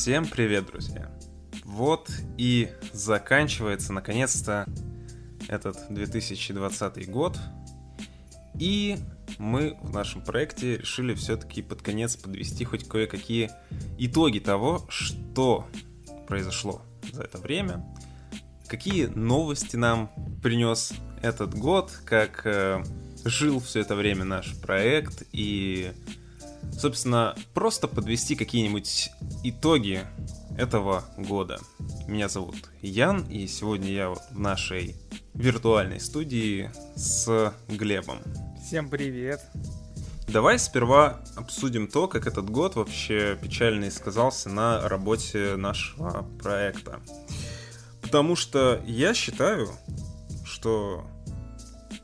Всем привет, друзья! Вот и заканчивается наконец-то этот 2020 год. И мы в нашем проекте решили все-таки под конец подвести хоть кое-какие итоги того, что произошло за это время, какие новости нам принес этот год, как э, жил все это время наш проект и, собственно, просто подвести какие-нибудь итоги этого года. Меня зовут Ян, и сегодня я вот в нашей виртуальной студии с Глебом. Всем привет. Давай сперва обсудим то, как этот год вообще печально сказался на работе нашего проекта. Потому что я считаю, что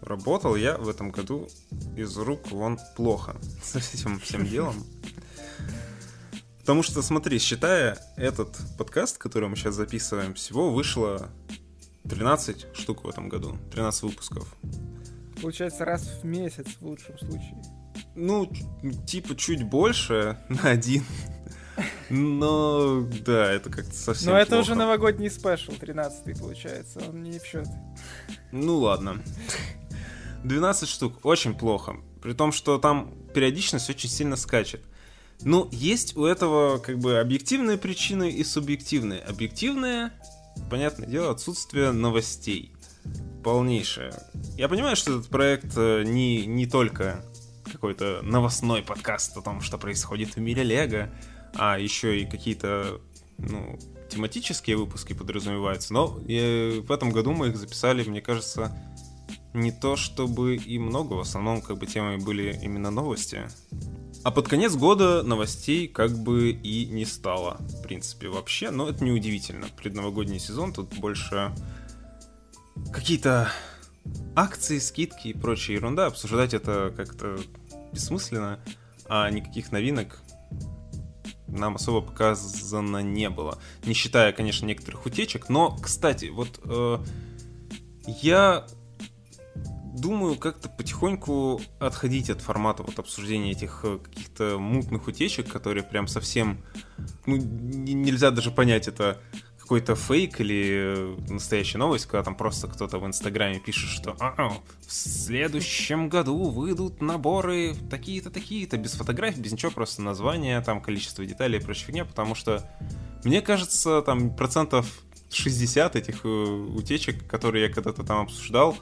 работал я в этом году из рук вон плохо с этим всем делом. Потому что, смотри, считая этот подкаст, который мы сейчас записываем, всего вышло 13 штук в этом году, 13 выпусков. Получается, раз в месяц в лучшем случае. Ну, типа чуть больше на один. Но, да, это как-то совсем Но это плохо. уже новогодний спешл, 13 получается, он не в счет. Ну ладно. 12 штук, очень плохо. При том, что там периодичность очень сильно скачет. Ну, есть у этого как бы объективные причины и субъективные. Объективные, понятное дело, отсутствие новостей. Полнейшее. Я понимаю, что этот проект э, не, не только какой-то новостной подкаст о том, что происходит в мире Лего, а еще и какие-то ну, тематические выпуски подразумеваются. Но э, в этом году мы их записали, мне кажется, не то чтобы и много, в основном как бы темой были именно новости. А под конец года новостей как бы и не стало, в принципе, вообще, но это неудивительно. Предновогодний сезон тут больше какие-то акции, скидки и прочая ерунда. Обсуждать это как-то бессмысленно, а никаких новинок нам особо показано не было. Не считая, конечно, некоторых утечек. Но, кстати, вот э, я думаю как-то потихоньку отходить от формата вот обсуждения этих э, каких-то мутных утечек, которые прям совсем... Ну, нельзя даже понять, это какой-то фейк или настоящая новость, когда там просто кто-то в Инстаграме пишет, что в следующем году выйдут наборы такие-то, такие-то, без фотографий, без ничего, просто название, там количество деталей и прочая фигня, потому что мне кажется, там процентов 60 этих э, утечек, которые я когда-то там обсуждал,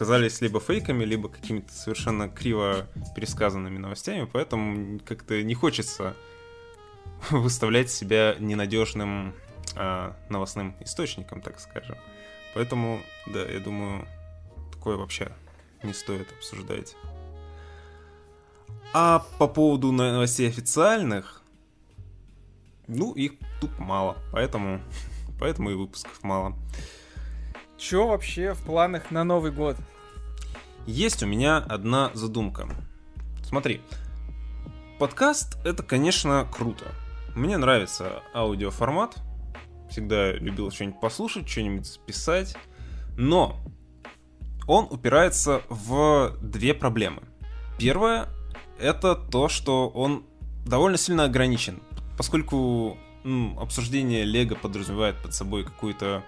оказались либо фейками, либо какими-то совершенно криво пересказанными новостями, поэтому как-то не хочется выставлять себя ненадежным э, новостным источником, так скажем. Поэтому, да, я думаю, такое вообще не стоит обсуждать. А по поводу новостей официальных, ну, их тут мало, поэтому, поэтому и выпусков мало. Чё вообще в планах на Новый год? Есть у меня одна задумка. Смотри, подкаст это, конечно, круто. Мне нравится аудиоформат, всегда любил что-нибудь послушать, что-нибудь записать, но он упирается в две проблемы. Первое — это то, что он довольно сильно ограничен, поскольку м, обсуждение Лего подразумевает под собой какую-то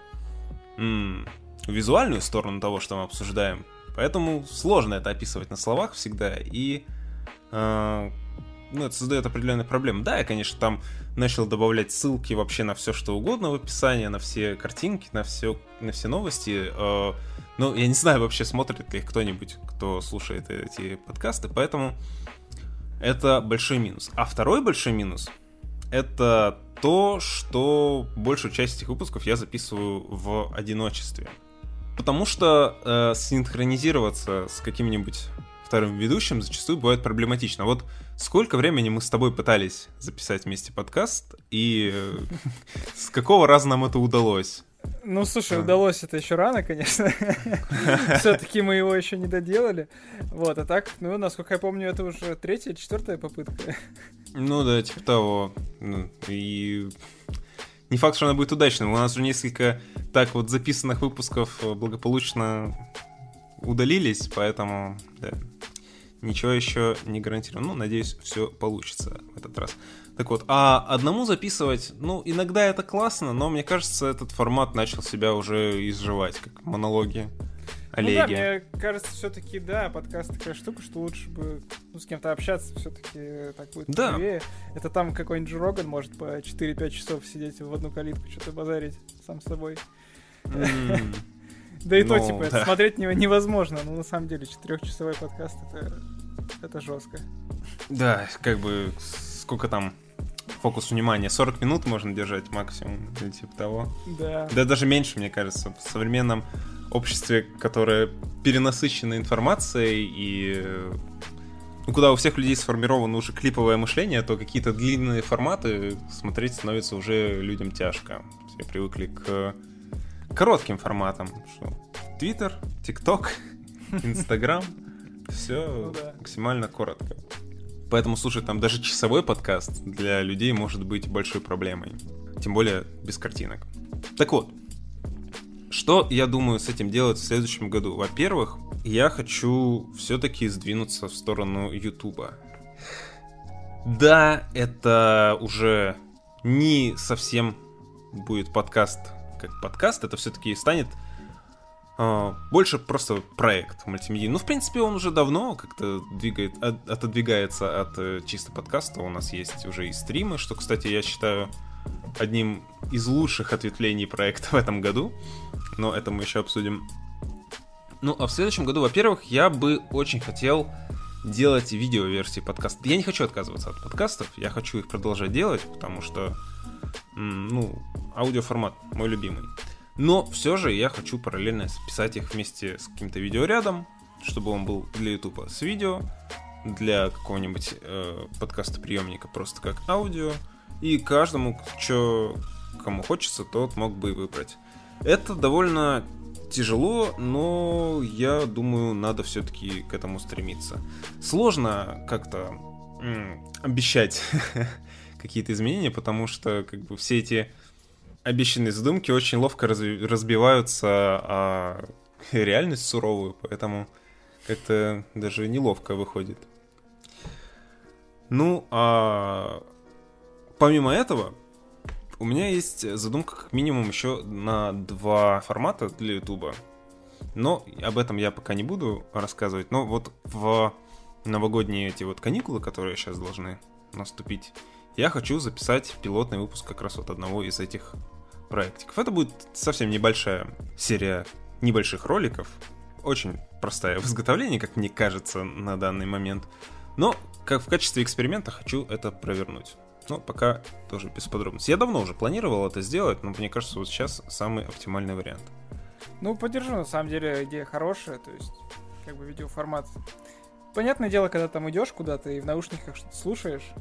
визуальную сторону того, что мы обсуждаем, поэтому сложно это описывать на словах всегда, и э, ну, это создает определенные проблемы. Да, я, конечно, там начал добавлять ссылки вообще на все, что угодно в описании, на все картинки, на все, на все новости. Э, но я не знаю вообще, смотрит ли кто-нибудь, кто слушает эти подкасты, поэтому это большой минус. А второй большой минус — это то, что большую часть этих выпусков я записываю в одиночестве. Потому что э, синхронизироваться с каким-нибудь вторым ведущим зачастую бывает проблематично. Вот сколько времени мы с тобой пытались записать вместе подкаст, и э, с какого раза нам это удалось? Ну, слушай, удалось это еще рано, конечно. Все-таки мы его еще не доделали. Вот, а так, ну, насколько я помню, это уже третья, четвертая попытка. Ну да, типа того. Ну, и не факт, что она будет удачной. У нас уже несколько так вот записанных выпусков благополучно удалились, поэтому да, ничего еще не гарантирую. Ну, надеюсь, все получится в этот раз. Так вот, а одному записывать, ну, иногда это классно, но мне кажется, этот формат начал себя уже изживать, как монологи. Олеги. Ну да, мне кажется, все-таки, да, подкаст такая штука, что лучше бы ну, с кем-то общаться, все-таки так будет да. Живее. Это там какой-нибудь Роган может по 4-5 часов сидеть в одну калитку, что-то базарить сам с собой. Да и то, ну, типа, это смотреть невозможно, но на самом деле четырехчасовой подкаст это, это жестко. Да, как бы сколько там фокус внимания? 40 минут можно держать максимум, или типа того. Да. Да даже меньше, мне кажется. В современном обществе, которое перенасыщено информацией и ну, куда у всех людей сформировано уже клиповое мышление, то какие-то длинные форматы смотреть становится уже людям тяжко. Все привыкли к коротким форматам. Что? Твиттер, ТикТок, Инстаграм. Все ну максимально коротко. Поэтому слушать там даже часовой подкаст для людей может быть большой проблемой. Тем более без картинок. Так вот, что я думаю с этим делать в следующем году? Во-первых, я хочу все-таки сдвинуться в сторону Ютуба. Да, это уже не совсем будет подкаст как подкаст, это все-таки станет э, больше просто проект мультимедийный. Ну, в принципе, он уже давно как-то двигает, от, отодвигается от э, чисто подкаста. У нас есть уже и стримы, что, кстати, я считаю одним из лучших ответвлений проекта в этом году, но это мы еще обсудим. Ну, а в следующем году, во-первых, я бы очень хотел делать видео-версии подкаста. Я не хочу отказываться от подкастов, я хочу их продолжать делать, потому что, ну, аудиоформат мой любимый. Но все же я хочу параллельно писать их вместе с каким-то видеорядом, чтобы он был для YouTube с видео, для какого-нибудь э, подкаста приемника просто как аудио, и каждому, что кому хочется, тот мог бы и выбрать. Это довольно тяжело, но я думаю, надо все-таки к этому стремиться. Сложно как-то обещать какие-то изменения, потому что как бы все эти обещанные задумки очень ловко разви- разбиваются о реальность суровую, поэтому как-то даже неловко выходит. Ну, а помимо этого, у меня есть задумка как минимум еще на два формата для Ютуба. Но об этом я пока не буду рассказывать. Но вот в новогодние эти вот каникулы, которые сейчас должны наступить, я хочу записать пилотный выпуск как раз вот одного из этих проектиков. Это будет совсем небольшая серия небольших роликов. Очень простая в изготовлении, как мне кажется, на данный момент. Но как в качестве эксперимента хочу это провернуть. Но пока тоже без подробностей. Я давно уже планировал это сделать, но мне кажется, вот сейчас самый оптимальный вариант. Ну, поддержу, на самом деле идея хорошая, то есть, как бы видеоформат. Понятное дело, когда там идешь куда-то и в наушниках что-то слушаешь,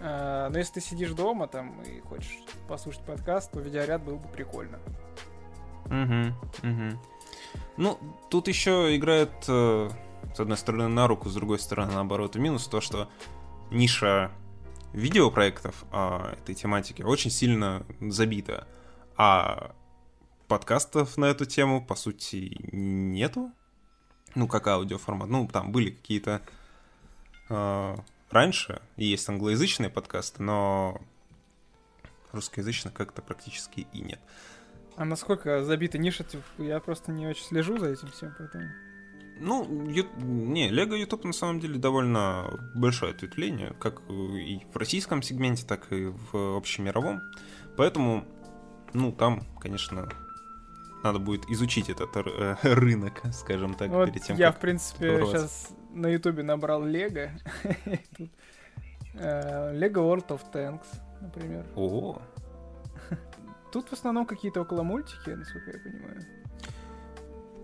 э, но если ты сидишь дома там и хочешь послушать подкаст, то видеоряд был бы прикольно. Угу, угу. Ну, тут еще играет, э, с одной стороны, на руку, с другой стороны, наоборот, в минус то, что ниша видеопроектов а, этой тематики очень сильно забита, а подкастов на эту тему, по сути, нету. Ну, как аудиоформат. Ну, там были какие-то э, раньше, есть англоязычные подкасты, но русскоязычных как-то практически и нет. А насколько забита ниша? Я просто не очень слежу за этим всем, поэтому... Ну, ю... не, Лего YouTube на самом деле довольно большое ответвление, как и в российском сегменте, так и в общемировом. Поэтому, ну, там, конечно, надо будет изучить этот э, рынок, скажем так, вот перед тем, Я, в принципе, сейчас на Ютубе набрал Лего. Лего World of Tanks, например. О. Тут в основном какие-то около мультики, насколько я понимаю.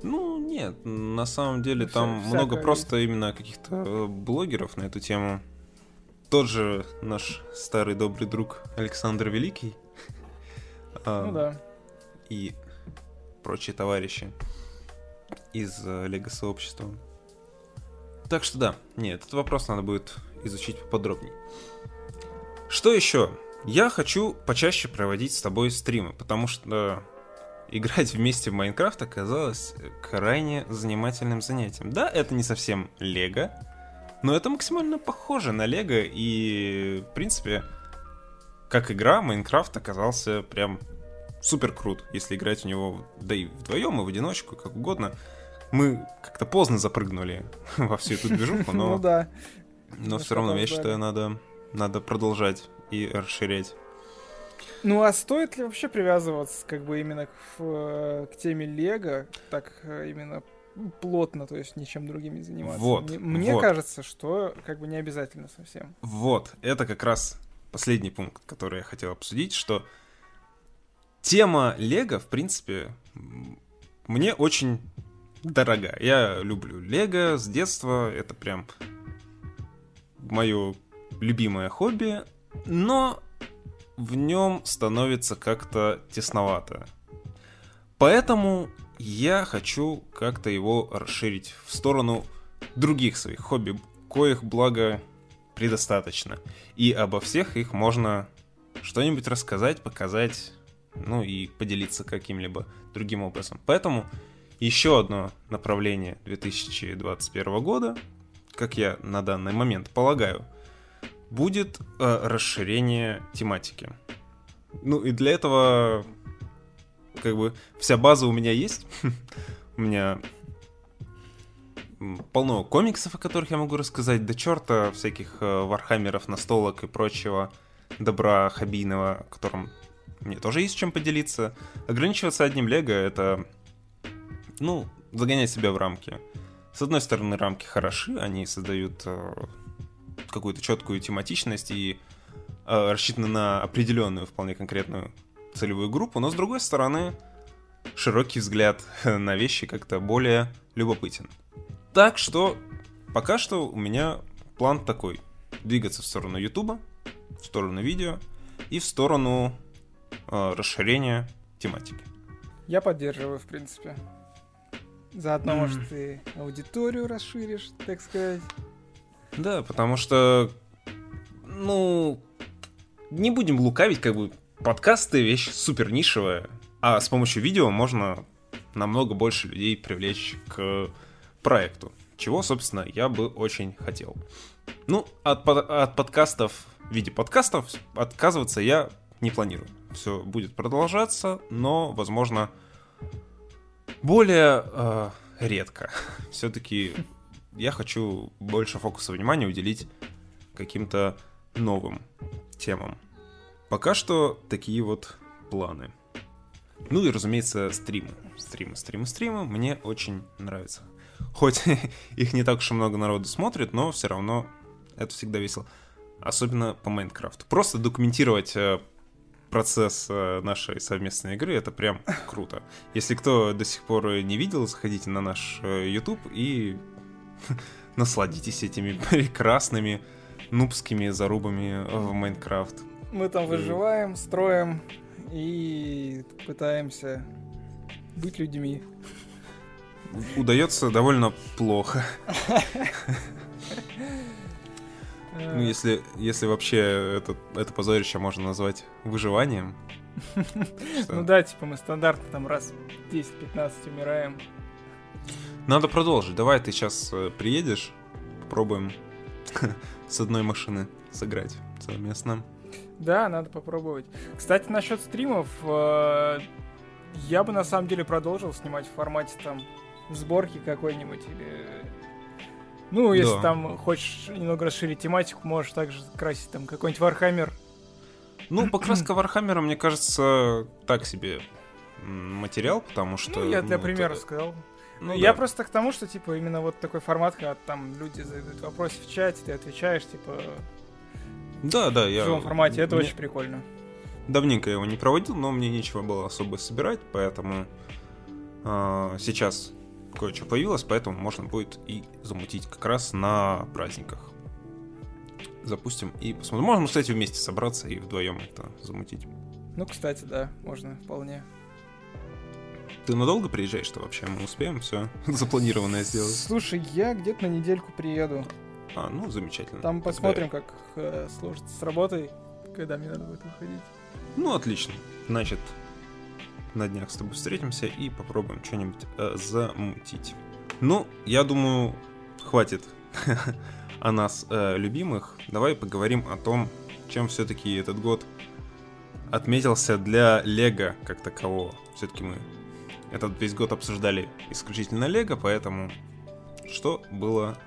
Ну, нет, на самом деле там Вся, много просто есть. именно каких-то э, блогеров на эту тему. Тот же наш старый добрый друг Александр Великий. Ну да. И прочие товарищи из э, Лего-сообщества. Так что да, нет, этот вопрос надо будет изучить поподробнее. Что еще? Я хочу почаще проводить с тобой стримы, потому что играть вместе в Майнкрафт оказалось крайне занимательным занятием. Да, это не совсем Лего, но это максимально похоже на Лего, и, в принципе, как игра Майнкрафт оказался прям супер крут, если играть в него, да и вдвоем, и в одиночку, как угодно. Мы как-то поздно запрыгнули во всю эту движуху, но, Ну да. но мы все равно я считаю, надо, надо продолжать и расширять. Ну а стоит ли вообще привязываться как бы именно к, э, к теме Лего, так э, именно плотно, то есть ничем другим не заниматься? Вот, Мне, вот. кажется, что как бы не обязательно совсем. Вот, это как раз последний пункт, который я хотел обсудить, что тема Лего, в принципе, мне очень дорога. Я люблю Лего с детства, это прям мое любимое хобби, но в нем становится как-то тесновато. Поэтому я хочу как-то его расширить в сторону других своих хобби, коих, благо, предостаточно. И обо всех их можно что-нибудь рассказать, показать, ну и поделиться каким-либо другим образом. Поэтому еще одно направление 2021 года, как я на данный момент полагаю, будет э, расширение тематики. Ну и для этого как бы вся база у меня есть. У меня полно комиксов, о которых я могу рассказать, до черта всяких э, вархаммеров, настолок и прочего добра хоббийного, которым мне тоже есть чем поделиться. Ограничиваться одним лего — это, ну, загонять себя в рамки. С одной стороны, рамки хороши, они создают э, какую-то четкую тематичность и э, рассчитаны на определенную, вполне конкретную целевую группу, но с другой стороны, широкий взгляд на вещи как-то более любопытен. Так что пока что у меня план такой. Двигаться в сторону Ютуба, в сторону видео и в сторону э, расширения тематики. Я поддерживаю, в принципе. Заодно, М. может, ты аудиторию расширишь, так сказать. Да, потому что, ну, не будем лукавить, как бы подкасты вещь супер нишевая, а с помощью видео можно намного больше людей привлечь к проекту, чего, собственно, я бы очень хотел. Ну, от, от подкастов в виде подкастов отказываться я не планирую. Все будет продолжаться, но, возможно, более э, редко. Все-таки я хочу больше фокуса внимания уделить каким-то новым темам. Пока что такие вот планы. Ну и, разумеется, стримы. Стримы, стримы, стримы мне очень нравятся. Хоть их не так уж и много народу смотрит, но все равно это всегда весело. Особенно по Майнкрафту. Просто документировать э, процесс э, нашей совместной игры, это прям круто. Если кто до сих пор не видел, заходите на наш э, YouTube и насладитесь этими прекрасными нубскими зарубами в Майнкрафт. Мы там выживаем, строим и пытаемся быть людьми. Удается довольно плохо. Ну, если, если вообще это, это позорище можно назвать выживанием. Ну да, типа мы стандартно там раз 10-15 умираем. Надо продолжить. Давай ты сейчас приедешь, попробуем с одной машины сыграть совместно. Да, надо попробовать. Кстати, насчет стримов, э, я бы на самом деле продолжил снимать в формате там сборки какой-нибудь или... Ну, если Да. там хочешь немного расширить тематику, можешь также красить там какой-нибудь Warhammer. Ну, покраска Вархаммера, мне кажется, так себе материал, потому что... Ну, я для ну, примера это- сказал. Ну я да. просто к тому, что, типа, именно вот такой формат, когда там люди задают вопросы в чате, ты отвечаешь, типа, Да, да, в я... живом формате, это мне- очень прикольно. Давненько я его не проводил, но мне нечего было особо собирать, поэтому а, сейчас кое-что появилось, поэтому можно будет и замутить как раз на праздниках. Запустим и посмотрим. Можем, кстати, вместе собраться и вдвоем это замутить. Ну, кстати, да, можно вполне. Ты надолго приезжаешь-то вообще? Мы успеем все запланированное сделать? Слушай, я где-то на недельку приеду. А, ну, замечательно. Там Тогда- посмотрим, как э, сложится с работой, когда мне надо будет выходить. Ну, отлично. Значит, на днях с тобой встретимся и попробуем что-нибудь э, замутить. Ну, я думаю, хватит о нас э, любимых. Давай поговорим о том, чем все-таки этот год отметился для Лего как такового. Все-таки мы этот весь год обсуждали исключительно Лего, поэтому что было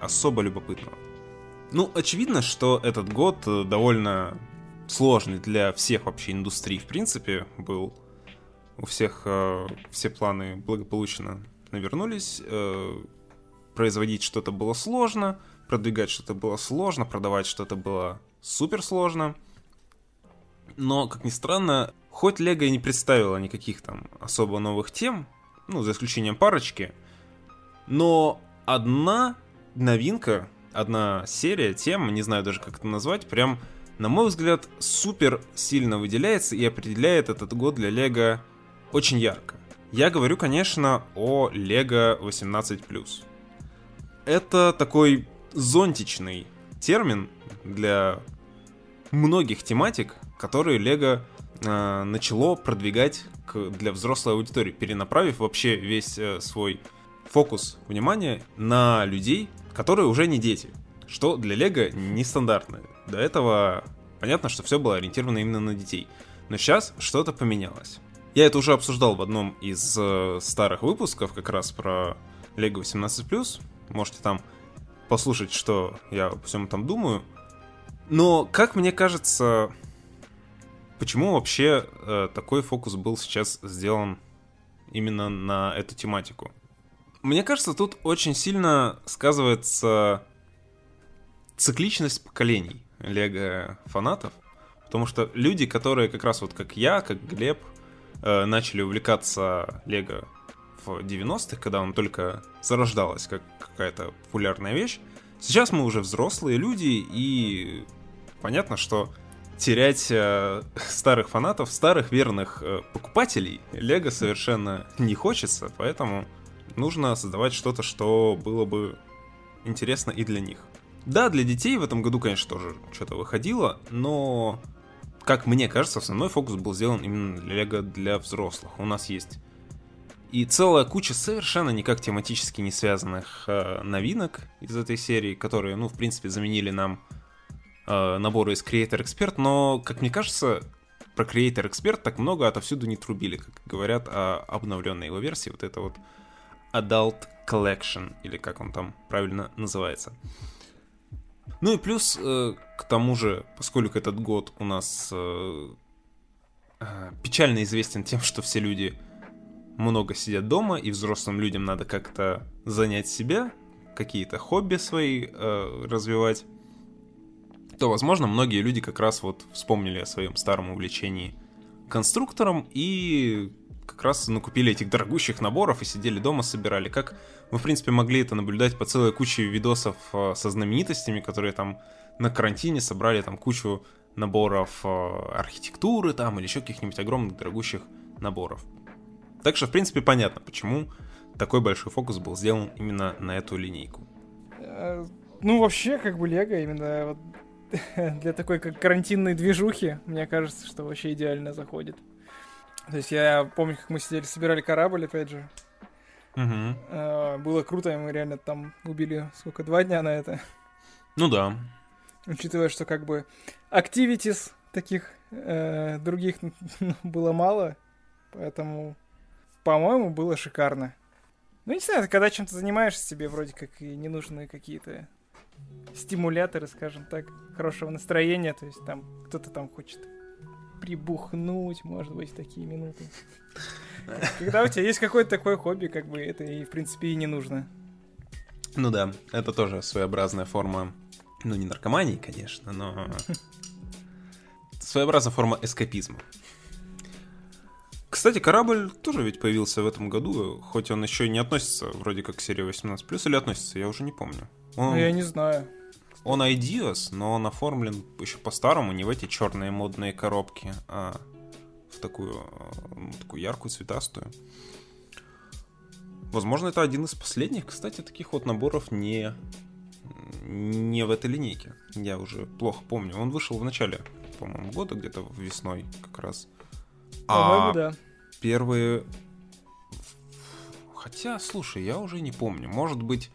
особо любопытного? Ну, очевидно, что этот год довольно сложный для всех вообще индустрий, в принципе, был. У всех э, все планы благополучно навернулись. Э, производить что-то было сложно, продвигать что-то было сложно, продавать что-то было супер сложно. Но, как ни странно, хоть Лего и не представила никаких там особо новых тем, ну, за исключением парочки, но одна новинка, одна серия тем, не знаю даже как это назвать, прям, на мой взгляд, супер сильно выделяется и определяет этот год для Лего очень ярко. Я говорю, конечно, о Лего 18+. Это такой зонтичный термин для многих тематик, которые Лего э, начало продвигать к, для взрослой аудитории, перенаправив вообще весь э, свой фокус внимания на людей, которые уже не дети, что для Лего нестандартно. До этого понятно, что все было ориентировано именно на детей. Но сейчас что-то поменялось. Я это уже обсуждал в одном из э, старых выпусков, как раз про Lego 18+. Можете там послушать, что я обо всем там думаю. Но, как мне кажется, почему вообще э, такой фокус был сейчас сделан именно на эту тематику? Мне кажется, тут очень сильно сказывается цикличность поколений Лего фанатов. Потому что люди, которые как раз вот как я, как Глеб, э, начали увлекаться Лего в 90-х, когда он только зарождалась как какая-то популярная вещь. Сейчас мы уже взрослые люди, и понятно, что терять э, старых фанатов, старых верных э, покупателей Лего совершенно не хочется, поэтому нужно создавать что-то, что было бы интересно и для них. Да, для детей в этом году, конечно, тоже что-то выходило, но как мне кажется, основной фокус был сделан именно для Лего для взрослых. У нас есть и целая куча совершенно никак тематически не связанных э, новинок из этой серии, которые, ну, в принципе, заменили нам э, наборы из Creator Expert, но, как мне кажется, про Creator Expert так много отовсюду не трубили, как говорят о обновленной его версии, вот это вот Adult Collection, или как он там правильно называется. Ну и плюс, э, к тому же, поскольку этот год у нас э, э, печально известен тем, что все люди много сидят дома, и взрослым людям надо как-то занять себя, какие-то хобби свои развивать, то, возможно, многие люди как раз вот вспомнили о своем старом увлечении конструктором и как раз накупили этих дорогущих наборов и сидели дома, собирали. Как мы, в принципе, могли это наблюдать по целой куче видосов э, со знаменитостями, которые там на карантине собрали там кучу наборов э, архитектуры там или еще каких-нибудь огромных дорогущих наборов. Так что, в принципе, понятно, почему такой большой фокус был сделан именно на эту линейку. Э, ну, вообще, как бы Лего именно вот для такой как карантинной движухи, мне кажется, что вообще идеально заходит. То есть я помню, как мы сидели, собирали корабль, опять же. Угу. Было круто, и мы реально там убили сколько, два дня на это. Ну да. Учитывая, что как бы активитис таких э, других было мало, поэтому, по-моему, было шикарно. Ну, не знаю, когда чем-то занимаешься, тебе вроде как и не нужны какие-то стимуляторы, скажем так, хорошего настроения, то есть там кто-то там хочет прибухнуть, может быть, такие минуты. Когда у тебя есть какое-то такое хобби, как бы это и, в принципе, и не нужно. Ну да, это тоже своеобразная форма, ну не наркомании, конечно, но своеобразная форма эскапизма. Кстати, корабль тоже ведь появился в этом году, хоть он еще не относится вроде как к серии 18+, или относится, я уже не помню. Он... Ну, я не знаю. Он Ideas, но он оформлен еще по-старому, не в эти черные модные коробки, а в такую, ну, такую яркую, цветастую. Возможно, это один из последних, кстати, таких вот наборов не, не в этой линейке. Я уже плохо помню. Он вышел в начале, по-моему, года, где-то весной как раз. А да. первые... Хотя, слушай, я уже не помню. Может быть,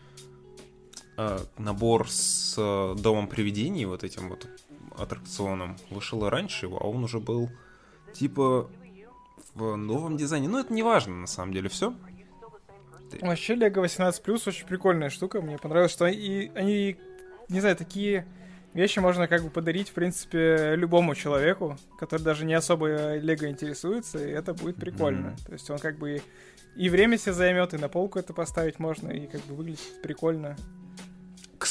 набор с э, Домом привидений, вот этим вот аттракционом, вышел раньше его, а он уже был типа в новом дизайне. Ну, это не важно, на самом деле, все. Вообще, Лего 18 Плюс очень прикольная штука. Мне понравилось, что и они, не знаю, такие вещи можно как бы подарить, в принципе, любому человеку, который даже не особо Лего интересуется, и это будет прикольно. Mm-hmm. То есть он как бы и время себе займет, и на полку это поставить можно, и как бы выглядит прикольно.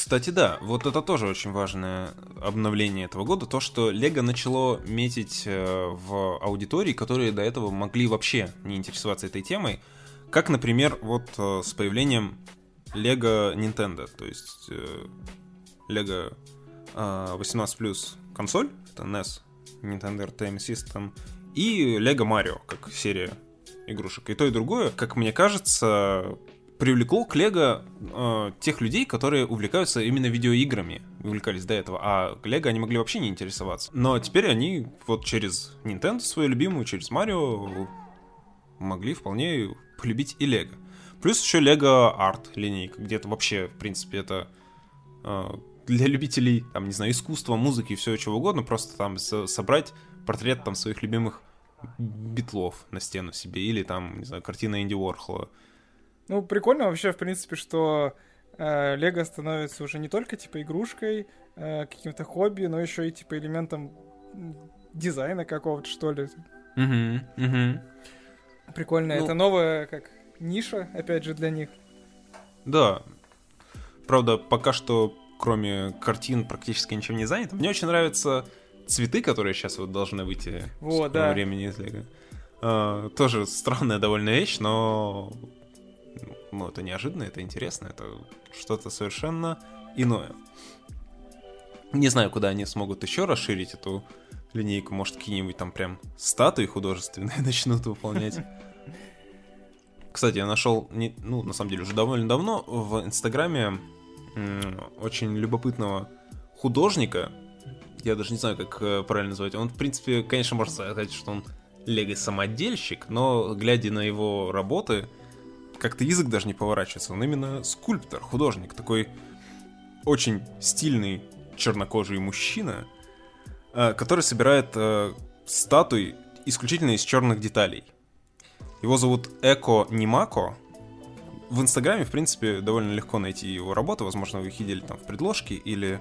Кстати, да, вот это тоже очень важное обновление этого года, то, что Лего начало метить э, в аудитории, которые до этого могли вообще не интересоваться этой темой, как, например, вот э, с появлением Lego Nintendo, то есть э, Lego 18 плюс консоль, это NES, Nintendo Entertainment System, и Lego Mario, как серия игрушек. И то, и другое, как мне кажется, привлекло к Лего э, тех людей, которые увлекаются именно видеоиграми, увлекались до этого, а к Лего они могли вообще не интересоваться. Но теперь они вот через Nintendo свою любимую, через Марио могли вполне полюбить и Лего. Плюс еще Лего Арт линейка, где-то вообще, в принципе, это э, для любителей, там, не знаю, искусства, музыки и всего чего угодно, просто там собрать портрет там своих любимых битлов на стену себе, или там, не знаю, картина Энди Уорхола. Ну, прикольно вообще, в принципе, что э, Лего э, становится уже не только, типа, игрушкой, э, каким-то хобби, но еще и, типа, элементом дизайна какого-то, что ли. Угу, угу. Прикольно. Ну... Это новая, как, ниша, опять же, для них. Да. Правда, пока что, кроме картин, практически ничем не занято. Мне очень нравятся цветы, которые сейчас вот должны выйти вот, да. времени из Лего. Uh, тоже странная довольно вещь, но ну, это неожиданно, это интересно, это что-то совершенно иное. Не знаю, куда они смогут еще расширить эту линейку. Может, какие-нибудь там прям статуи художественные начнут выполнять. Кстати, я нашел, ну, на самом деле, уже довольно давно в Инстаграме очень любопытного художника, я даже не знаю, как э, правильно назвать. Он, в принципе, конечно, можно сказать, что он лего-самодельщик, но, глядя на его работы, как-то язык даже не поворачивается. Он именно скульптор, художник, такой очень стильный чернокожий мужчина, э, который собирает э, статуи исключительно из черных деталей. Его зовут Эко Нимако. В Инстаграме, в принципе, довольно легко найти его работу. Возможно, вы их видели там в предложке или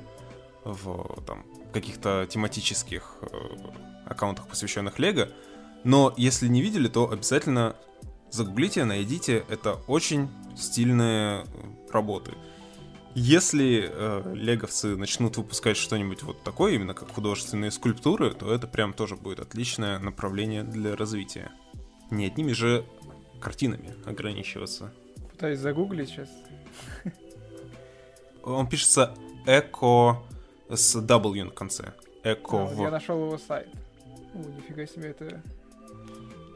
в там, каких-то тематических э, аккаунтах, посвященных Лего. Но если не видели, то обязательно загуглите, найдите. Это очень стильные работы. Если э, леговцы начнут выпускать что-нибудь вот такое, именно как художественные скульптуры, то это прям тоже будет отличное направление для развития. Не одними же картинами ограничиваться. Пытаюсь загуглить сейчас. Он пишется эко с W на конце. Эко Я нашел его сайт. О, нифига себе, это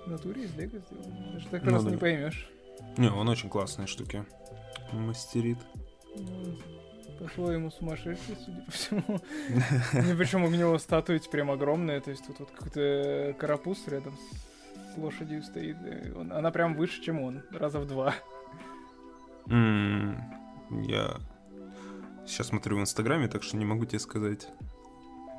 в натуре из Лего сделано. Даже так ну, раз да. не поймешь. Не, он очень классные штуки мастерит. Ну, пошло ему сумасшедший, судя по всему. И причем у него статуя прям огромная, то есть тут вот какой-то карапуз рядом с лошадью стоит. Она прям выше, чем он, раза в два. Я сейчас смотрю в Инстаграме, так что не могу тебе сказать,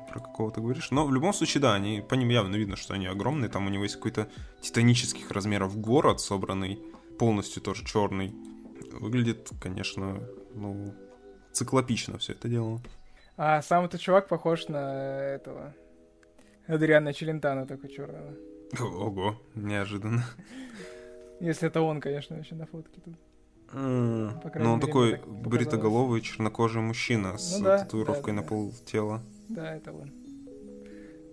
про какого ты говоришь. Но в любом случае, да, они, по ним явно видно, что они огромные. Там у него есть какой-то титанических размеров город, собранный, полностью тоже черный. Выглядит, конечно, ну, циклопично все это дело. А сам этот чувак похож на этого Адриана Челентана, такой черного. Ого, неожиданно. Если это он, конечно, вообще на фотке тут. Mm. Ну, он такой бритоголовый чернокожий мужчина с ну, да, татуировкой да, на пол тела. Да, это он.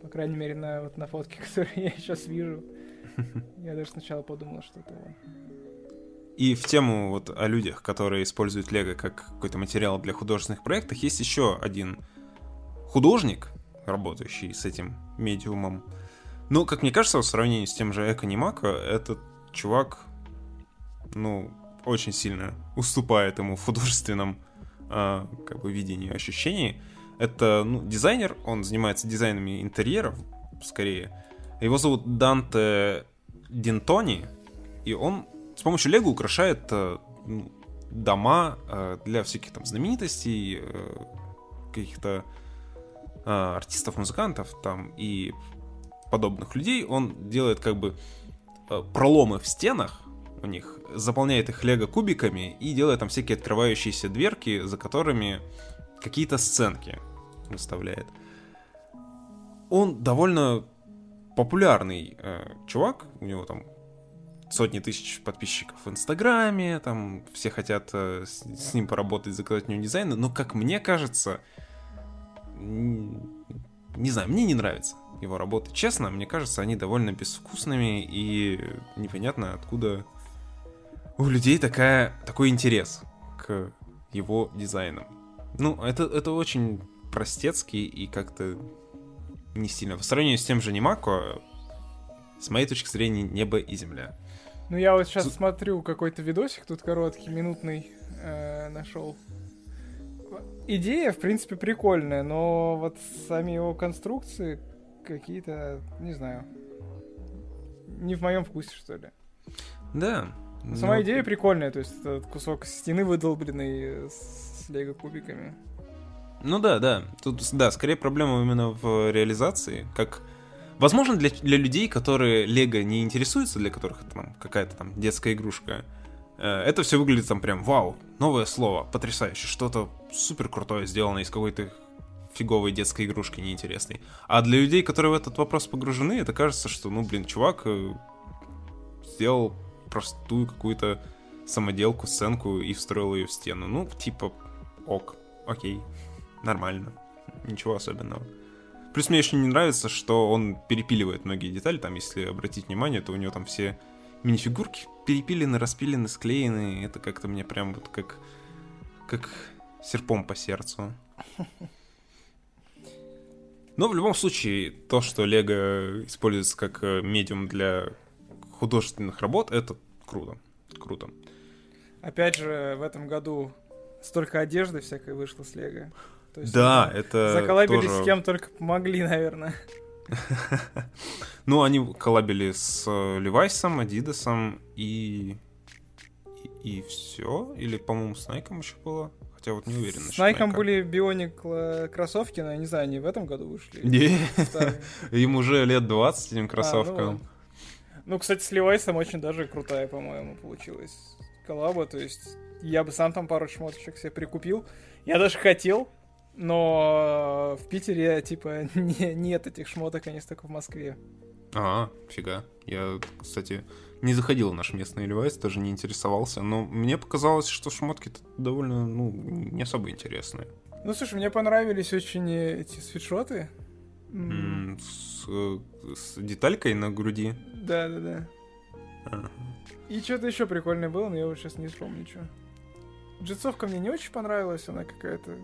По крайней мере, на, вот, на фотке, которую я сейчас вижу. Я даже сначала подумал, что это он. И в тему вот о людях, которые используют Лего как какой-то материал для художественных проектов, есть еще один художник, работающий с этим медиумом. Ну, как мне кажется, в сравнении с тем же Эко Нимако, этот чувак, ну, очень сильно уступает ему в художественном э, как бы видении ощущений. Это ну, дизайнер, он занимается дизайнами интерьеров, скорее. Его зовут Данте Динтони, и он с помощью Лего украшает э, ну, дома э, для всяких там знаменитостей, э, каких-то э, артистов, музыкантов там и подобных людей, он делает как бы проломы в стенах у них, заполняет их лего кубиками и делает там всякие открывающиеся дверки, за которыми какие-то сценки выставляет. Он довольно популярный э, чувак, у него там сотни тысяч подписчиков в Инстаграме, там все хотят э, с, с ним поработать, заказать у него дизайн, но, как мне кажется, не знаю, мне не нравится его работы. Честно, мне кажется, они довольно безвкусными и непонятно откуда у людей такая, такой интерес к его дизайнам. Ну, это, это очень простецкий и как-то не сильно. По сравнению с тем же Немако, с моей точки зрения, небо и земля. Ну, я вот сейчас С... смотрю какой-то видосик тут короткий, минутный, э, нашел. Идея, в принципе, прикольная, но вот сами его конструкции какие-то, не знаю, не в моем вкусе, что ли. Да. Сама но... идея прикольная, то есть этот кусок стены выдолбленный с лего кубиками. Ну да, да. Тут, да, скорее проблема именно в реализации, как... Возможно, для, для людей, которые Лего не интересуются, для которых это там какая-то там детская игрушка, э, это все выглядит там прям вау, новое слово, потрясающе, что-то супер крутое сделано из какой-то фиговой детской игрушки неинтересной. А для людей, которые в этот вопрос погружены, это кажется, что, ну, блин, чувак э, сделал простую какую-то самоделку, сценку и встроил ее в стену. Ну, типа, ок, окей нормально. Ничего особенного. Плюс мне еще не нравится, что он перепиливает многие детали. Там, если обратить внимание, то у него там все минифигурки перепилены, распилены, склеены. Это как-то мне прям вот как, как серпом по сердцу. Но в любом случае, то, что Лего используется как э, медиум для художественных работ, это круто. Круто. Опять же, в этом году столько одежды всякой вышло с Лего. То есть, да, это Заколабились тоже... с кем только помогли, наверное. ну, они коллабили с э, Левайсом, Адидасом и... и... Все? Или, по-моему, с Найком еще было? Хотя вот не уверен. С Найком были Бионик кроссовки, но я не знаю, они в этом году вышли. Им уже лет 20 этим кроссовкам. А, ну, ну, кстати, с Левайсом очень даже крутая, по-моему, получилась коллаба. То есть я бы сам там пару шмоточек себе прикупил. Я даже хотел, но в Питере, типа, не, нет этих шмоток, они только в Москве. А, фига. Я, кстати, не заходил в наш местный Levi's, даже не интересовался, но мне показалось, что шмотки довольно, ну, не особо интересные. Ну, слушай, мне понравились очень эти свитшоты. Mm, с, с деталькой на груди? Да-да-да. Ага. И что-то еще прикольное было, но я вот сейчас не вспомню, что. Джетсовка мне не очень понравилась, она какая-то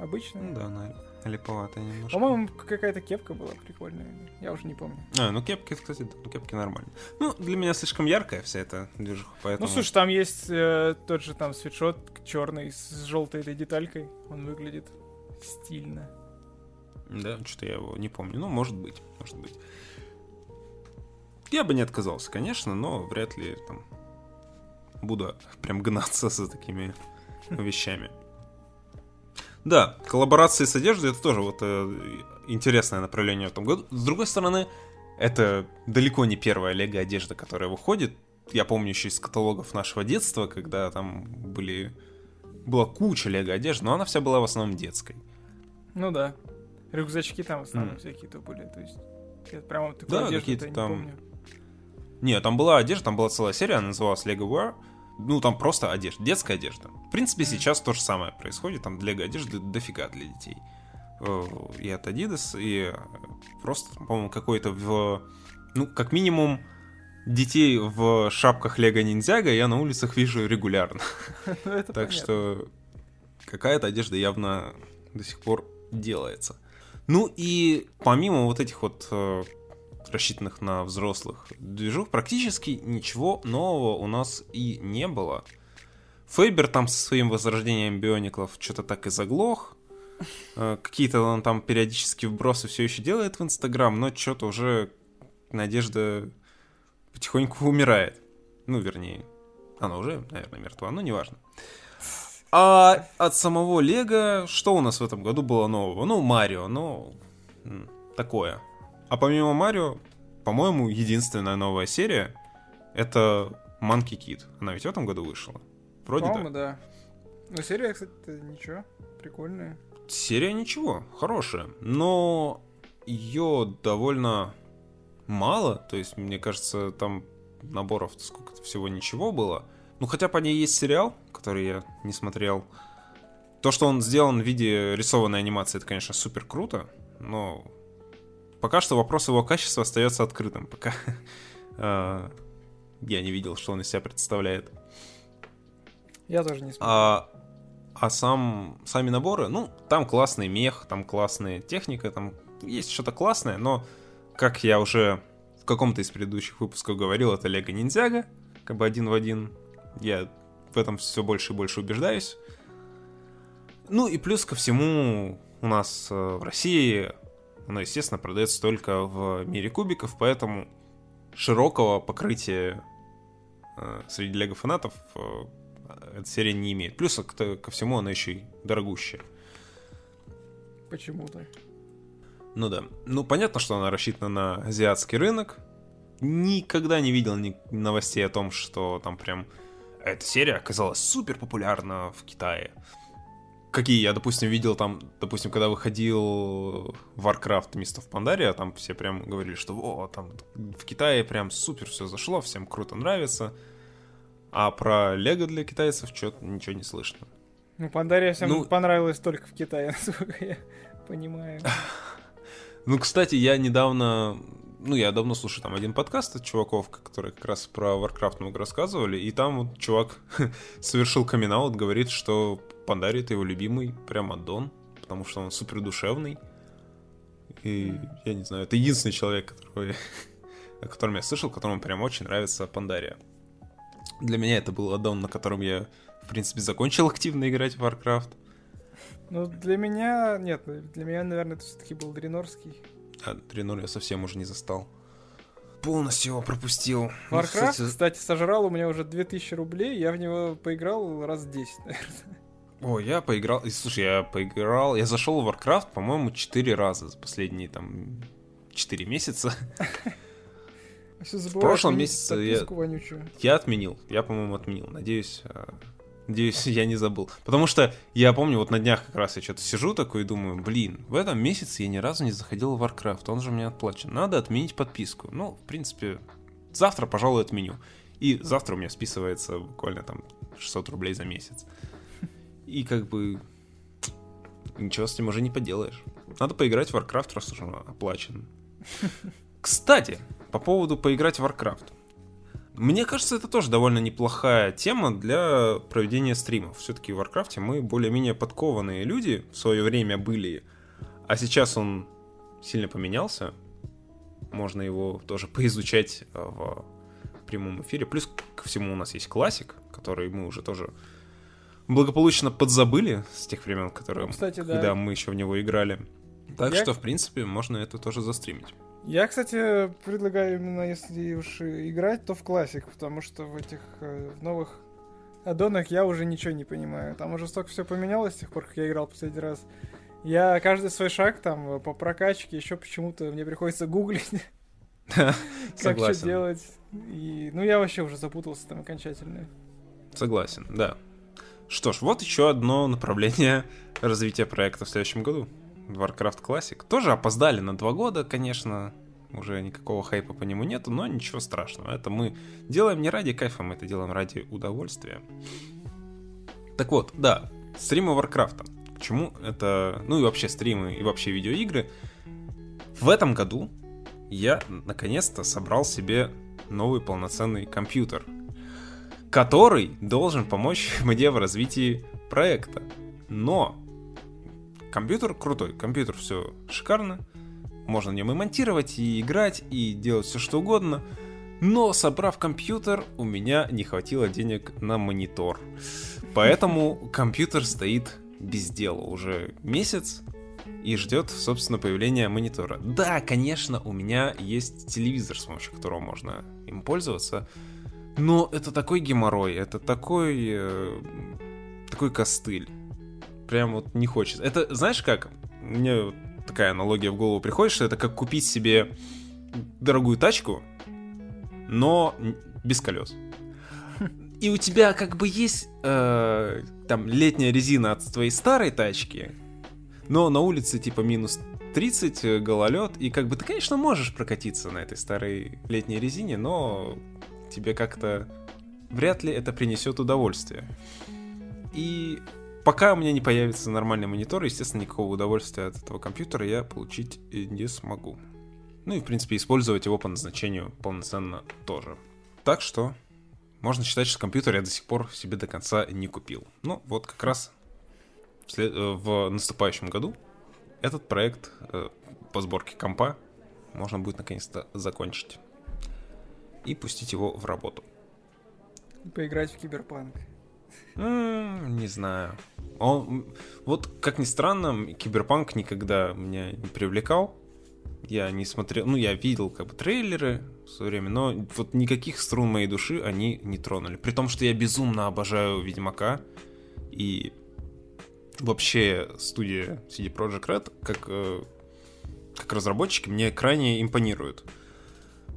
Обычная? Ну да, она липоватая немножко. По-моему, какая-то кепка была прикольная. Я уже не помню. А, ну кепки, кстати, да, кепки нормальные. Ну, для меня слишком яркая вся эта движуха, поэтому... Ну, слушай, там есть э, тот же там свитшот черный с желтой этой деталькой. Он выглядит стильно. Да, что-то я его не помню. Ну, может быть, может быть. Я бы не отказался, конечно, но вряд ли там буду прям гнаться за такими вещами. Да, коллаборации с одеждой это тоже вот э, интересное направление в этом году. С другой стороны, это далеко не первая лего одежда, которая выходит. Я помню еще из каталогов нашего детства, когда там были была куча лего одежды, но она вся была в основном детской. Ну да. Рюкзачки там в основном mm. всякие-то были. То есть я прямо такую да, какие-то там... не помню. Нет, там была одежда, там была целая серия, она называлась Lego Wear ну, там просто одежда, детская одежда. В принципе, сейчас то же самое происходит, там для одежды дофига для детей. Э, и от Adidas, и просто, по-моему, какой-то в... Ну, как минимум, детей в шапках Лего Ниндзяго я на улицах вижу регулярно. Ну, так что какая-то одежда явно до сих пор делается. Ну и помимо вот этих вот э, рассчитанных на взрослых движух, практически ничего нового у нас и не было. Фейбер там со своим возрождением биониклов что-то так и заглох. Э, какие-то он там периодически вбросы все еще делает в Инстаграм, но что-то уже надежда потихоньку умирает. Ну, вернее, она уже, наверное, мертва, но неважно. А от самого Лего, что у нас в этом году было нового? Ну, Марио, ну, такое. А помимо Марио, по-моему, единственная новая серия это Monkey Kid. Она ведь в этом году вышла. Вроде По-моему, да. Но серия, кстати, ничего, прикольная. Серия ничего, хорошая, но ее довольно мало, то есть, мне кажется, там наборов сколько-то всего ничего было. Ну, хотя по ней есть сериал, который я не смотрел. То, что он сделан в виде рисованной анимации, это, конечно, супер круто, но пока что вопрос его качества остается открытым. Пока а, я не видел, что он из себя представляет. Я тоже не смотрел. А, а сам, сами наборы, ну, там классный мех, там классная техника, там есть что-то классное, но, как я уже в каком-то из предыдущих выпусков говорил, это Лего Ниндзяго, как бы один в один. Я в этом все больше и больше убеждаюсь. Ну и плюс ко всему у нас э, в России оно, естественно, продается только в мире кубиков, поэтому широкого покрытия э, среди лего фанатов э, эта серия не имеет. Плюс ко, ко всему она еще и дорогущая. Почему-то. Ну да. Ну, понятно, что она рассчитана на азиатский рынок. Никогда не видел ни новостей о том, что там прям эта серия оказалась супер популярна в Китае. Какие я, допустим, видел там, допустим, когда выходил Warcraft of Pandaria, там все прям говорили, что о, там в Китае прям супер все зашло, всем круто нравится. А про Лего для китайцев что-то ничего не слышно. Ну, Пандария всем ну, понравилась только в Китае, насколько я понимаю. Ну, кстати, я недавно... Ну, я давно слушаю там один подкаст от чуваков, которые как раз про Warcraft много рассказывали, и там вот чувак совершил камин говорит, что Пандари это его любимый прям аддон, потому что он супер душевный. И я не знаю, это единственный человек, который, о котором я слышал, которому прям очень нравится Пандария. Для меня это был аддон, на котором я, в принципе, закончил активно играть в Warcraft. Ну, для меня... Нет, для меня, наверное, это все-таки был Дренорский. А, Дренор я совсем уже не застал. Полностью его пропустил. Ну, Warcraft, кстати... кстати, сожрал у меня уже 2000 рублей. Я в него поиграл раз 10, наверное. О, я поиграл... Слушай, я поиграл... Я зашел в Warcraft, по-моему, 4 раза за последние, там, 4 месяца. В прошлом месяце я... я отменил. Я, по-моему, отменил. Надеюсь, а, Надеюсь, я не забыл. Потому что я помню, вот на днях как раз я что-то сижу такой и думаю, блин, в этом месяце я ни разу не заходил в Warcraft, он же мне отплачен. Надо отменить подписку. Ну, в принципе, завтра, пожалуй, отменю. И завтра у меня списывается буквально там 600 рублей за месяц. И как бы ничего с этим уже не поделаешь. Надо поиграть в Warcraft, раз уж он оплачен. Кстати, по поводу поиграть в Warcraft. Мне кажется, это тоже довольно неплохая тема для проведения стримов. Все-таки в Warcraft мы более-менее подкованные люди в свое время были, а сейчас он сильно поменялся. Можно его тоже поизучать э, в прямом эфире. Плюс ко всему у нас есть классик, который мы уже тоже благополучно подзабыли с тех времен, которые, Кстати, когда да. мы еще в него играли. Так Я... что, в принципе, можно это тоже застримить. Я, кстати, предлагаю именно, если уж играть, то в классик, потому что в этих э, новых аддонах я уже ничего не понимаю. Там уже столько все поменялось с тех пор, как я играл последний раз. Я каждый свой шаг там э, по прокачке еще почему-то мне приходится гуглить. Как что делать. И, ну, я вообще уже запутался там окончательно. Согласен, да. Что ж, вот еще одно направление развития проекта в следующем году. Warcraft Classic. Тоже опоздали на два года, конечно. Уже никакого хайпа по нему нету, но ничего страшного. Это мы делаем не ради кайфа, мы это делаем ради удовольствия. Так вот, да, стримы Warcraft. Почему это... Ну и вообще стримы, и вообще видеоигры. В этом году я наконец-то собрал себе новый полноценный компьютер, который должен помочь мне в развитии проекта. Но компьютер крутой, компьютер все шикарно, можно на нем и монтировать, и играть, и делать все что угодно. Но собрав компьютер, у меня не хватило денег на монитор. Поэтому компьютер стоит без дела уже месяц и ждет, собственно, появления монитора. Да, конечно, у меня есть телевизор, с помощью которого можно им пользоваться. Но это такой геморрой, это такой... Э, такой костыль прям вот не хочется. Это, знаешь как, мне такая аналогия в голову приходит, что это как купить себе дорогую тачку, но без колес. И у тебя как бы есть э, там летняя резина от твоей старой тачки, но на улице типа минус 30, э, гололед, и как бы ты, конечно, можешь прокатиться на этой старой летней резине, но тебе как-то вряд ли это принесет удовольствие. И пока у меня не появится нормальный монитор, естественно, никакого удовольствия от этого компьютера я получить не смогу. Ну и, в принципе, использовать его по назначению полноценно тоже. Так что можно считать, что компьютер я до сих пор себе до конца не купил. Ну, вот как раз в, след... Э, в наступающем году этот проект э, по сборке компа можно будет наконец-то закончить и пустить его в работу. Поиграть в киберпанк. не знаю. Он, вот, как ни странно, киберпанк никогда меня не привлекал. Я не смотрел, ну, я видел как бы трейлеры в свое время, но вот никаких струн моей души они не тронули. При том, что я безумно обожаю Ведьмака, и вообще студия CD Projekt Red, как, э, как разработчики, мне крайне импонируют.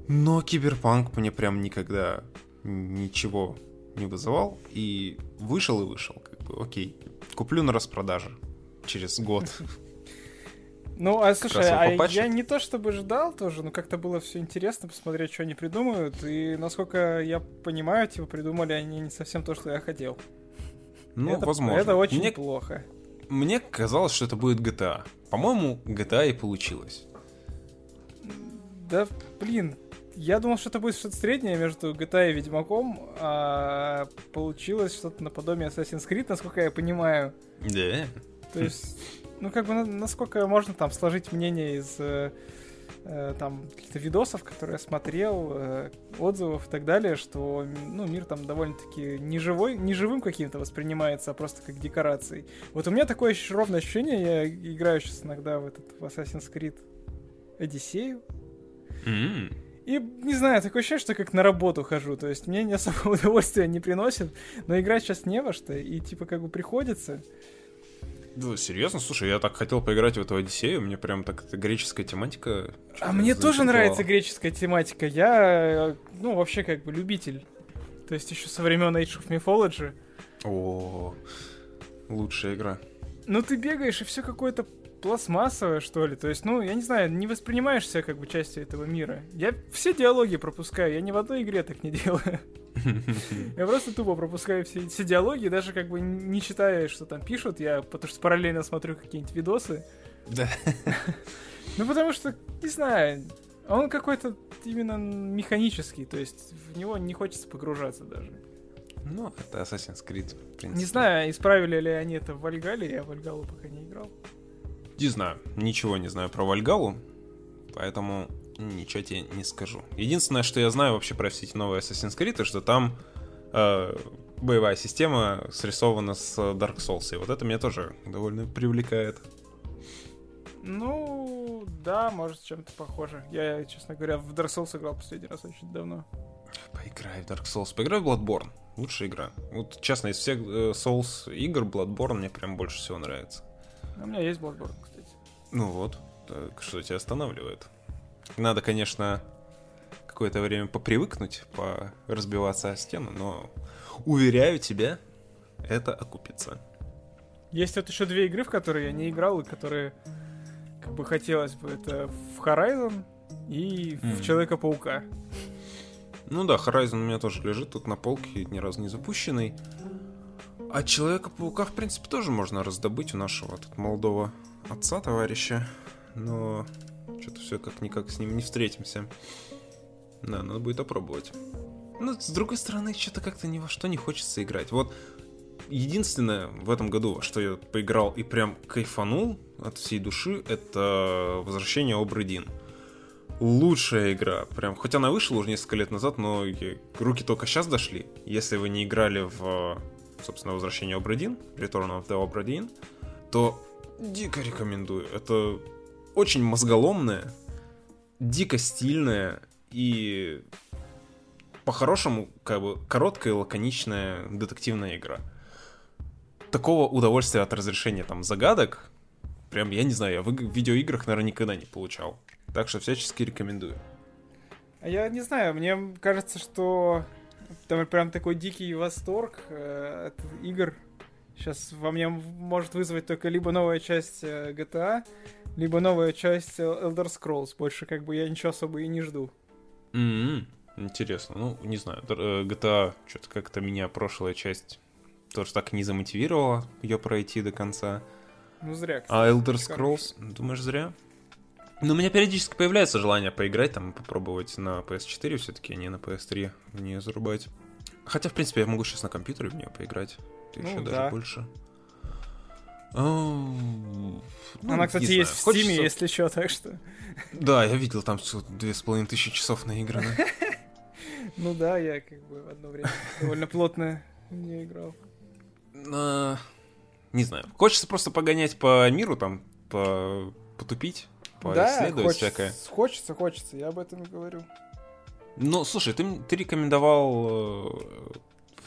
Но Киберпанк мне прям никогда ничего не вызывал. И вышел и вышел. Как бы, окей. Куплю на распродаже через год. Ну, а слушай, а я не то чтобы ждал тоже, но как-то было все интересно посмотреть, что они придумают. И насколько я понимаю, типа придумали они не совсем то, что я хотел. Ну, это, возможно. Это очень мне, плохо. Мне казалось, что это будет GTA. По-моему, GTA и получилось. Да, блин, я думал, что это будет что-то среднее между GTA и Ведьмаком, а получилось что-то наподобие Assassin's Creed, насколько я понимаю. Да. То есть, ну как бы насколько можно там сложить мнение из э, э, там каких-то видосов, которые я смотрел, э, отзывов и так далее, что ну мир там довольно-таки не живой, не живым каким-то воспринимается, а просто как декорацией. Вот у меня такое ровное ощущение, я играю сейчас иногда в этот в Assassin's Creed Одиссею. Mm-hmm. И, не знаю, такое ощущение, что как на работу хожу. То есть мне не особо удовольствия не приносит. Но играть сейчас не во что. И типа как бы приходится. Да, серьезно? Слушай, я так хотел поиграть в эту Одиссею, мне прям так эта греческая тематика... А мне тоже нравится греческая тематика. Я, ну, вообще как бы любитель. То есть еще со времен Age of Mythology. О, лучшая игра. Ну, ты бегаешь, и все какое-то пластмассовая, что ли. То есть, ну, я не знаю, не воспринимаешь себя как бы частью этого мира. Я все диалоги пропускаю, я ни в одной игре так не делаю. Я просто тупо пропускаю все, все диалоги, даже как бы не читая, что там пишут, я потому что параллельно смотрю какие-нибудь видосы. Да. Ну, потому что, не знаю, он какой-то именно механический, то есть в него не хочется погружаться даже. Ну, это Assassin's Creed, в принципе. Не знаю, исправили ли они это в Вальгале, я в Вальгалу пока не играл. Не знаю, ничего не знаю про Вальгалу, поэтому ничего тебе не скажу. Единственное, что я знаю вообще про все эти новые Assassin's Creed, что там э, боевая система срисована с Dark Souls, и вот это меня тоже довольно привлекает. Ну, да, может, чем-то похоже. Я, честно говоря, в Dark Souls играл последний раз очень давно. Поиграй в Dark Souls, поиграй в Bloodborne. Лучшая игра. Вот, честно, из всех э, Souls игр Bloodborne мне прям больше всего нравится. У меня есть Bloodborne, кстати. Ну вот, так что тебя останавливает? Надо, конечно, какое-то время попривыкнуть, разбиваться о стену, но уверяю тебя, это окупится. Есть вот еще две игры, в которые я не играл, и которые как бы хотелось бы. Это в Horizon и mm. в Человека-паука. Ну да, Horizon у меня тоже лежит тут на полке, ни разу не запущенный. А Человека-паука, в принципе, тоже можно раздобыть у нашего тут молодого отца, товарища. Но что-то все как-никак с ним не встретимся. Да, надо будет опробовать. Но, с другой стороны, что-то как-то ни во что не хочется играть. Вот единственное в этом году, что я поиграл и прям кайфанул от всей души, это «Возвращение Обрыдин». Лучшая игра. Прям, хоть она вышла уже несколько лет назад, но руки только сейчас дошли. Если вы не играли в собственно, возвращение Обрадин, Return of the Obradin, то дико рекомендую. Это очень мозголомная, дико стильная и по-хорошему, как бы, короткая лаконичная детективная игра. Такого удовольствия от разрешения там загадок прям, я не знаю, я в, в видеоиграх, наверное, никогда не получал. Так что всячески рекомендую. А я не знаю, мне кажется, что там прям такой дикий восторг э, от игр сейчас во мне может вызвать только либо новая часть э, GTA, либо новая часть Elder Scrolls. Больше как бы я ничего особо и не жду. Mm-hmm. Интересно. Ну, не знаю. Э, GTA, что-то как-то меня прошлая часть тоже так не замотивировала ее пройти до конца. Ну, зря, кстати. А Elder Scrolls, думаешь, зря? Ну, у меня периодически появляется желание поиграть, там, попробовать на PS4 все-таки, а не на PS3 в нее зарубать. Хотя, в принципе, я могу сейчас на компьютере в нее поиграть. Ну, еще да. даже больше. Ну, Она, кстати, есть в Steam, Хочется... если что, так что... Да, я видел там две с половиной тысячи часов наиграно. Ну да, я как бы в одно время довольно плотно не играл. Не знаю. Хочется просто погонять по миру, там, потупить поисследовать да, всякое. Хочется, хочется, я об этом и говорю. Ну, слушай, ты, ты рекомендовал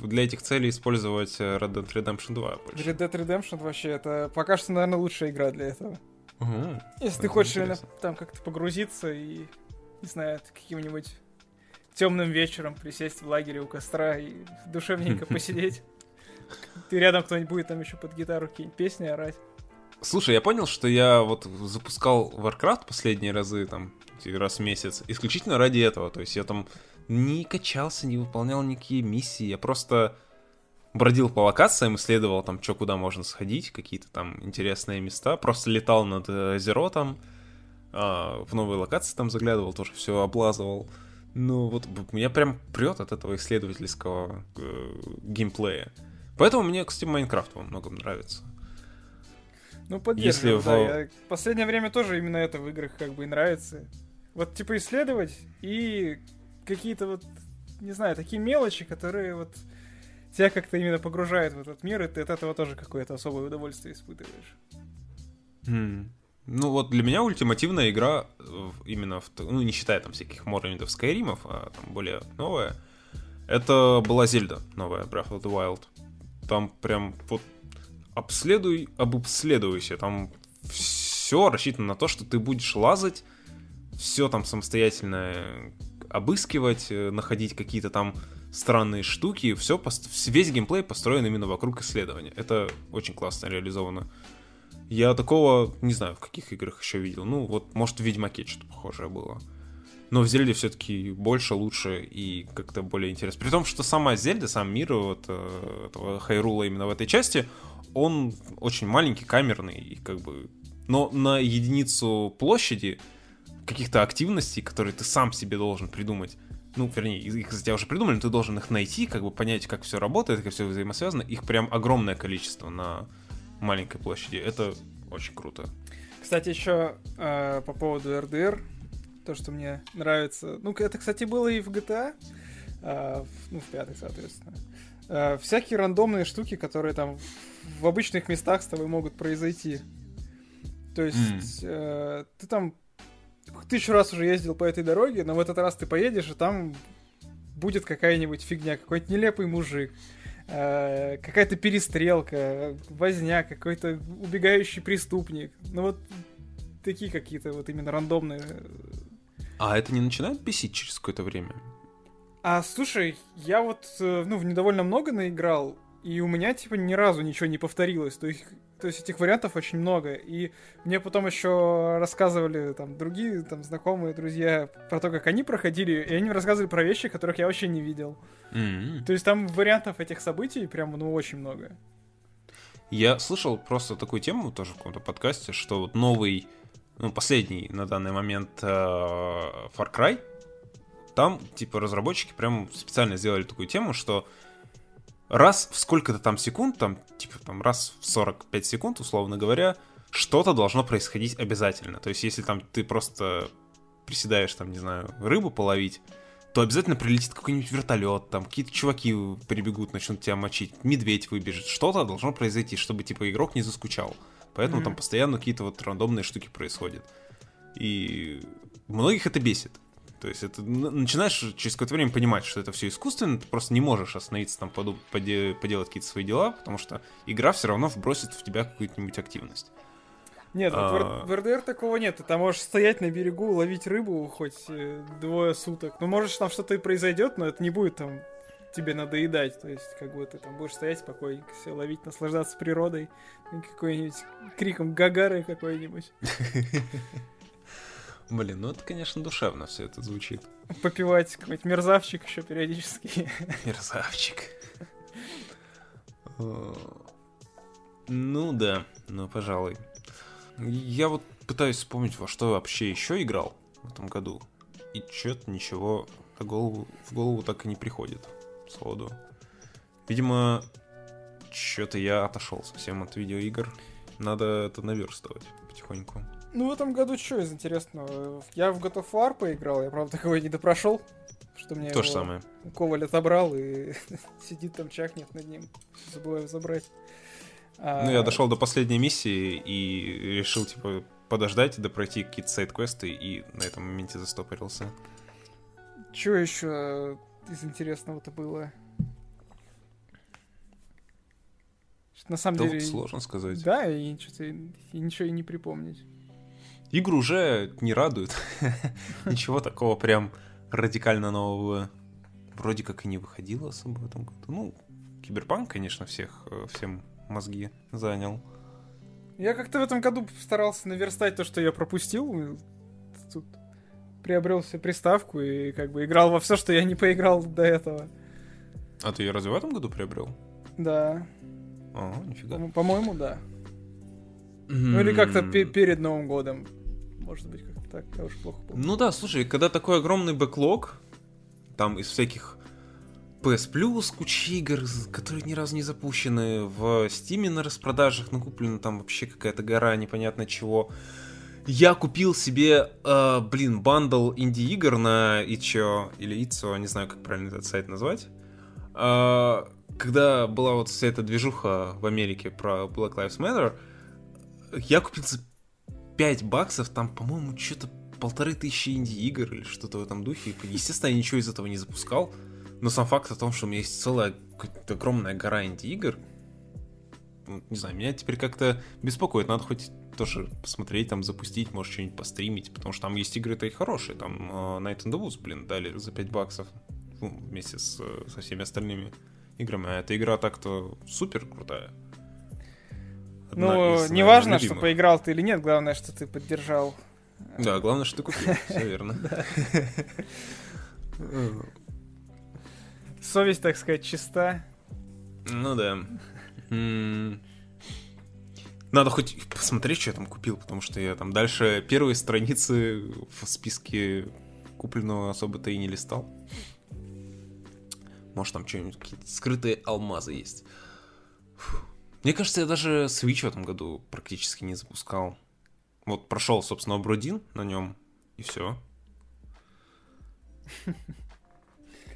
э, для этих целей использовать э, Red Dead Redemption 2 больше. Red Dead Redemption вообще, это пока что, наверное, лучшая игра для этого. Угу, Если ты хочешь именно там как-то погрузиться и, не знаю, каким-нибудь темным вечером присесть в лагере у костра и душевненько посидеть. Ты рядом кто-нибудь будет там еще под гитару какие-нибудь песни орать. Слушай, я понял, что я вот запускал Warcraft последние разы, там, раз в месяц, исключительно ради этого. То есть я там не качался, не выполнял никакие миссии, я просто бродил по локациям, исследовал там, что куда можно сходить, какие-то там интересные места, просто летал над озеро там, а, в новые локации там заглядывал, тоже все облазывал. Ну вот меня прям прет от этого исследовательского э, геймплея. Поэтому мне, кстати, Майнкрафт во многом нравится. Ну, поддерживаю, Если да. В... Я... В последнее время тоже именно это в играх как бы и нравится. Вот, типа, исследовать и какие-то вот, не знаю, такие мелочи, которые вот тебя как-то именно погружают в этот мир, и ты от этого тоже какое-то особое удовольствие испытываешь. Mm. Ну вот для меня ультимативная игра именно, в, ну не считая там всяких Моррендов, Скайримов, а там более новая, это была Зельда новая, Breath of the Wild. Там прям вот обследуй, обследуйся. Там все рассчитано на то, что ты будешь лазать, все там самостоятельно обыскивать, э, находить какие-то там странные штуки, все, весь геймплей построен именно вокруг исследования. Это очень классно реализовано. Я такого не знаю, в каких играх еще видел. Ну, вот, может, в Ведьмаке что-то похожее было. Но в Зельде все-таки больше, лучше и как-то более интересно. При том, что сама Зельда, сам мир вот, э, этого Хайрула именно в этой части, он очень маленький, камерный, и как бы... Но на единицу площади каких-то активностей, которые ты сам себе должен придумать, ну, вернее, их за тебя уже придумали, но ты должен их найти, как бы понять, как все работает, как все взаимосвязано. Их прям огромное количество на маленькой площади. Это очень круто. Кстати, еще э, по поводу RDR, то, что мне нравится. Ну, это, кстати, было и в GTA, э, ну, в пятой, соответственно. Э, всякие рандомные штуки, которые там в обычных местах с тобой могут произойти. То есть mm. э, ты там тысячу раз уже ездил по этой дороге, но в этот раз ты поедешь, и там будет какая-нибудь фигня, какой-то нелепый мужик, э, какая-то перестрелка, возня, какой-то убегающий преступник. Ну вот такие какие-то вот именно рандомные. А это не начинает бесить через какое-то время? А слушай, я вот, э, ну, в недовольно много наиграл, и у меня, типа, ни разу ничего не повторилось. То есть, то есть этих вариантов очень много. И мне потом еще рассказывали там другие там знакомые, друзья про то, как они проходили, и они рассказывали про вещи, которых я вообще не видел. Mm-hmm. То есть там вариантов этих событий прям, ну, очень много. Я слышал просто такую тему тоже в каком-то подкасте, что вот новый, ну, последний на данный момент э, Far Cry, там, типа, разработчики прям специально сделали такую тему, что раз в сколько-то там секунд, там, типа, там, раз в 45 секунд, условно говоря, что-то должно происходить обязательно. То есть, если там ты просто приседаешь, там, не знаю, рыбу половить, то обязательно прилетит какой-нибудь вертолет, там какие-то чуваки прибегут, начнут тебя мочить, медведь выбежит, что-то должно произойти, чтобы типа игрок не заскучал. Поэтому mm-hmm. там постоянно какие-то вот рандомные штуки происходят. И многих это бесит. То есть это начинаешь через какое-то время понимать, что это все искусственно, ты просто не можешь остановиться там поду- поде- поделать какие-то свои дела, потому что игра все равно вбросит в тебя какую-нибудь активность. Нет, вот А. в Р- в РДР такого нет. Ты там можешь стоять на берегу, ловить рыбу хоть э, двое суток. Ну, может, там что-то и произойдет, но это не будет там тебе надоедать. То есть, как бы ты там будешь стоять спокойненько, все ловить, наслаждаться природой. Какой-нибудь криком Гагары какой-нибудь. Блин, ну это, конечно, душевно все это звучит. Попивать какой-нибудь мерзавчик еще периодически. Мерзавчик. Ну да, ну пожалуй. Я вот пытаюсь вспомнить, во что вообще еще играл в этом году. И чё-то ничего в голову, в голову так и не приходит сходу. Видимо, что-то я отошел совсем от видеоигр. Надо это наверстывать потихоньку. Ну, в этом году что из интересного? Я в God of War поиграл, я, правда, такого не допрошел. Что мне То же самое. Коваль отобрал и сидит там, чахнет над ним. Забываю забрать. А, Ну, я дошел до последней миссии и решил, типа, подождать, допройти какие-то сайт-квесты, и на этом моменте застопорился. Что еще из интересного-то было? На самом Да деле... вот сложно сказать. Да, и, и ничего и не припомнить. Игры уже не радуют. Ничего такого прям радикально нового вроде как и не выходило особо в этом году. Ну, Киберпанк, конечно, всех, э, всем мозги занял. Я как-то в этом году старался наверстать то, что я пропустил. Тут приобрел себе приставку и как бы играл во все, что я не поиграл до этого. А ты ее разве в этом году приобрел? Да, А, нифига. по- по-моему, да. Ну или как-то пе- перед Новым годом. Может быть, как-то так. Я уж плохо помню. Ну да, слушай, когда такой огромный backlog, там из всяких PS Plus, куча игр, которые ни разу не запущены, в Steam на распродажах накуплено там вообще какая-то гора непонятно чего. Я купил себе, э, блин, bundle инди-игр на itch.io или Ицо, не знаю, как правильно этот сайт назвать. Э, когда была вот вся эта движуха в Америке про Black Lives Matter, я купил за 5 баксов, там, по-моему, что-то полторы тысячи инди-игр или что-то в этом духе. Естественно, я ничего из этого не запускал. Но сам факт о том, что у меня есть целая огромная гора инди-игр, не знаю, меня теперь как-то беспокоит. Надо хоть тоже посмотреть, там, запустить, может, что-нибудь постримить, потому что там есть игры-то и хорошие. Там э, Night in the Woods, блин, дали за 5 баксов ну, вместе с, э, со всеми остальными играми. А эта игра так-то супер крутая. Одна Ну, наверное, неважно, что поиграл ты или нет, главное, что ты поддержал. Да, главное, что ты купил, все верно. Совесть, так сказать, чиста. Ну да. Надо хоть посмотреть, что я там купил, потому что я там дальше первые страницы в списке купленного особо-то и не листал. Может, там что-нибудь, какие-то скрытые алмазы есть. Фу. Мне кажется, я даже Switch в этом году практически не запускал. Вот прошел, собственно, Бродин на нем, и все.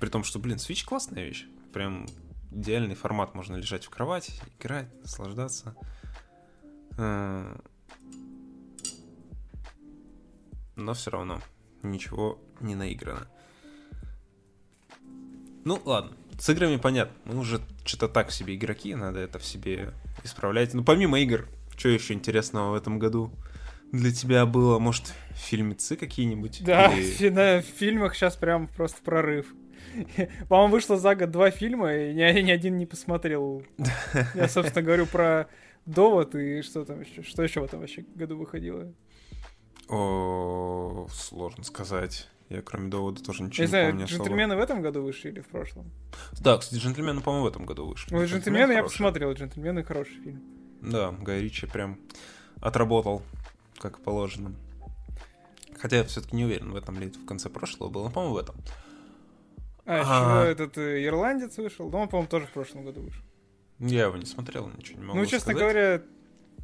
При том, что, блин, Switch классная вещь. Прям идеальный формат. Можно лежать в кровати, играть, наслаждаться. Э, Но все равно ничего не наиграно. Ну, ладно. С играми понятно. Мы уже что-то так себе игроки, надо это в себе исправлять. Ну, помимо игр, что еще интересного в этом году для тебя было? Может, фильмецы какие-нибудь? Да, Или- на- в фильмах сейчас прям просто прорыв. По-моему, вышло за год два фильма, и ни, ни один не посмотрел. Я, собственно, говорю про Довод и что там еще? Что еще в этом вообще году выходило? О, сложно сказать. Я кроме довода тоже ничего Я не знаю, помню особо. джентльмены в этом году вышли или в прошлом? Да, кстати, джентльмены, по-моему, в этом году вышли. Ну, джентльмены я хороший. посмотрел, джентльмены хороший фильм. Да, Гай Ричи прям отработал, как положено. Хотя я все-таки не уверен, в этом ли это в конце прошлого было, но, по-моему, в этом. А, А. еще этот э, ирландец вышел, да он, по-моему, тоже в прошлом году вышел. Я его не смотрел, ничего не могу ну, честно сказать. говоря,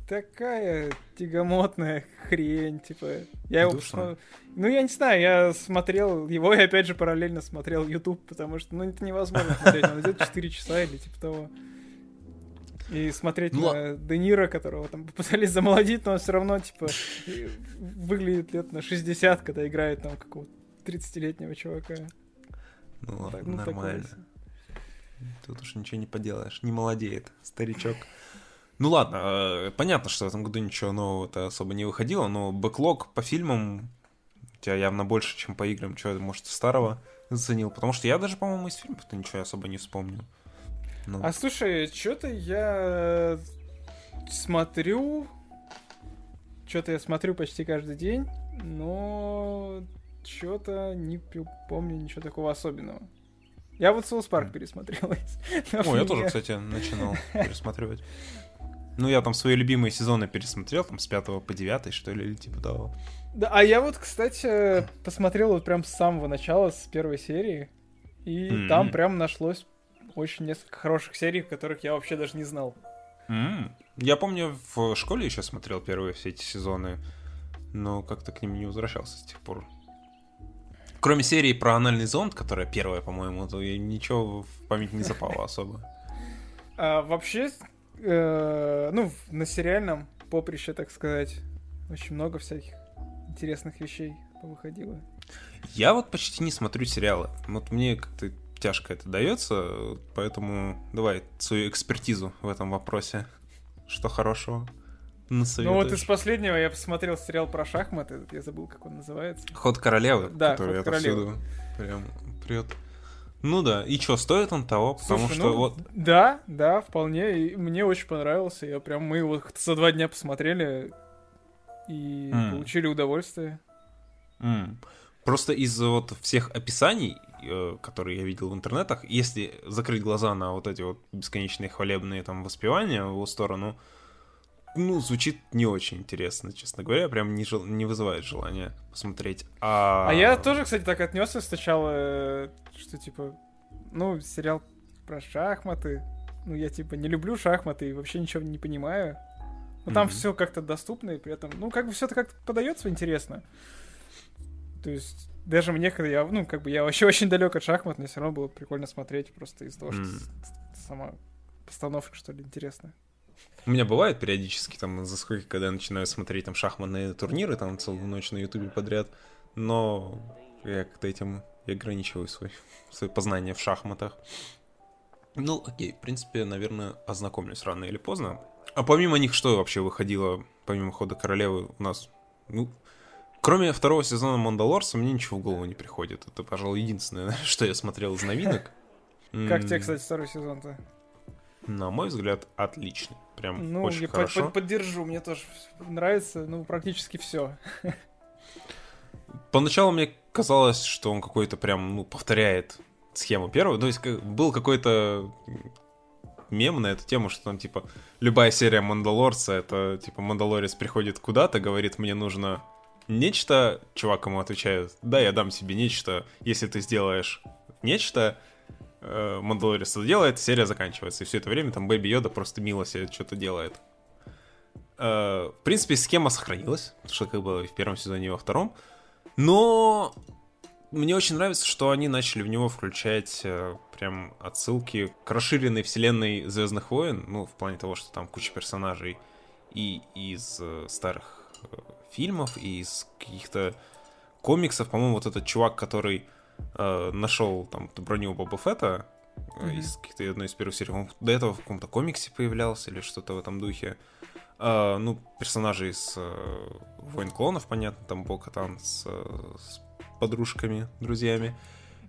такая тягомотная хрень, типа. Я его Душно. посмо- Ну, я не знаю, я смотрел его и опять же параллельно смотрел YouTube, потому что, ну, это невозможно смотреть. Он идет 4 часа или типа того. И смотреть Ну, на Де Ниро, которого там попытались замолодить, но он все равно, типа, выглядит лет на 60, когда играет там какого-то 30-летнего чувака. Ну ладно, Так, ну, такое нормально. себе. Тут уж ничего не поделаешь, не молодеет, старичок. Ну ладно, э, понятно, что в этом году ничего нового-то особо не выходило, но бэклог по фильмам у тебя явно больше, чем по играм. Что, может, старого заценил? Потому что я даже, по-моему, из фильмов-то ничего особо не вспомню. Ну. А слушай, что-то я смотрю... Что-то я смотрю почти каждый день, но что-то не помню ничего такого особенного. Я вот Соус Парк пересмотрел. О, я тоже, кстати, начинал пересматривать. Ну, я там свои любимые сезоны пересмотрел, там с 5 по 9, что ли, или типа того. Да, а я вот, кстати, посмотрел вот прям с самого начала, с первой серии, и mm-hmm. там прям нашлось очень несколько хороших серий, которых я вообще даже не знал. Mm-hmm. Я помню, в школе еще смотрел первые все эти сезоны, но как-то к ним не возвращался с тех пор. Кроме серии про анальный зонд, которая первая, по-моему, то ничего в память не запало особо. А, вообще, э, ну, на сериальном поприще, так сказать, очень много всяких интересных вещей выходило. Я вот почти не смотрю сериалы. Вот мне как-то тяжко это дается, поэтому давай свою экспертизу в этом вопросе. Что хорошего? Ну вот из последнего я посмотрел сериал про шахматы, я забыл, как он называется. Ход королевы, да, который ход королевы. прям прет. Ну да, и что, стоит он того? Потому Слушай, что ну, вот... Да, да, вполне. И мне очень понравился. Я прям, мы вот за два дня посмотрели и mm. получили удовольствие. Mm. Просто из вот всех описаний, э, которые я видел в интернетах, если закрыть глаза на вот эти вот бесконечные хвалебные там воспевания в его сторону, ну, звучит не очень интересно, честно говоря, прям не, жел... не вызывает желания посмотреть. А... а я тоже, кстати, так отнесся сначала, э, что типа, ну, сериал про шахматы. Ну, я типа не люблю шахматы и вообще ничего не понимаю. Но там mm-hmm. все как-то доступно, и при этом, ну, как бы все это как-то подается интересно. То есть, даже мне, когда я, ну, как бы я вообще очень далек от шахмат, мне все равно было прикольно смотреть просто из-за того, mm-hmm. что сама постановка, что ли, интересная. У меня бывает периодически там за сколько, когда я начинаю смотреть там шахматные турниры там целую ночь на ютубе подряд, но я как-то этим и ограничиваю свой, свое познание в шахматах. Ну, окей, в принципе, наверное, ознакомлюсь рано или поздно. А помимо них что вообще выходило, помимо Хода Королевы у нас? Ну, кроме второго сезона Мандалорса, мне ничего в голову не приходит. Это, пожалуй, единственное, что я смотрел из новинок. Как тебе, кстати, второй сезон-то? На мой взгляд, отличный. Прям ну, очень я хорошо. Под, поддержу, мне тоже нравится, ну, практически все. Поначалу мне казалось, что он какой-то прям, ну, повторяет схему первого. То есть был какой-то мем на эту тему, что там, типа, любая серия Мандалорца, это, типа, Мандалорец приходит куда-то, говорит, мне нужно нечто, чувак ему отвечает, да, я дам тебе нечто, если ты сделаешь нечто, Мандалорец это делает, серия заканчивается. И все это время там Бэби Йода просто мило себе что-то делает. Э, в принципе, схема сохранилась, что как было в первом сезоне, и во втором. Но мне очень нравится, что они начали в него включать э, прям отсылки к расширенной вселенной Звездных войн, ну, в плане того, что там куча персонажей и из э, старых э, фильмов, и из каких-то комиксов. По-моему, вот этот чувак, который э, нашел там броню Боба Фетта mm-hmm. из каких-то одной из первых серий. Он до этого в каком-то комиксе появлялся или что-то в этом духе. Э, ну, персонажи из э, Войн клонов, понятно, там Бока там с, с подружками, друзьями.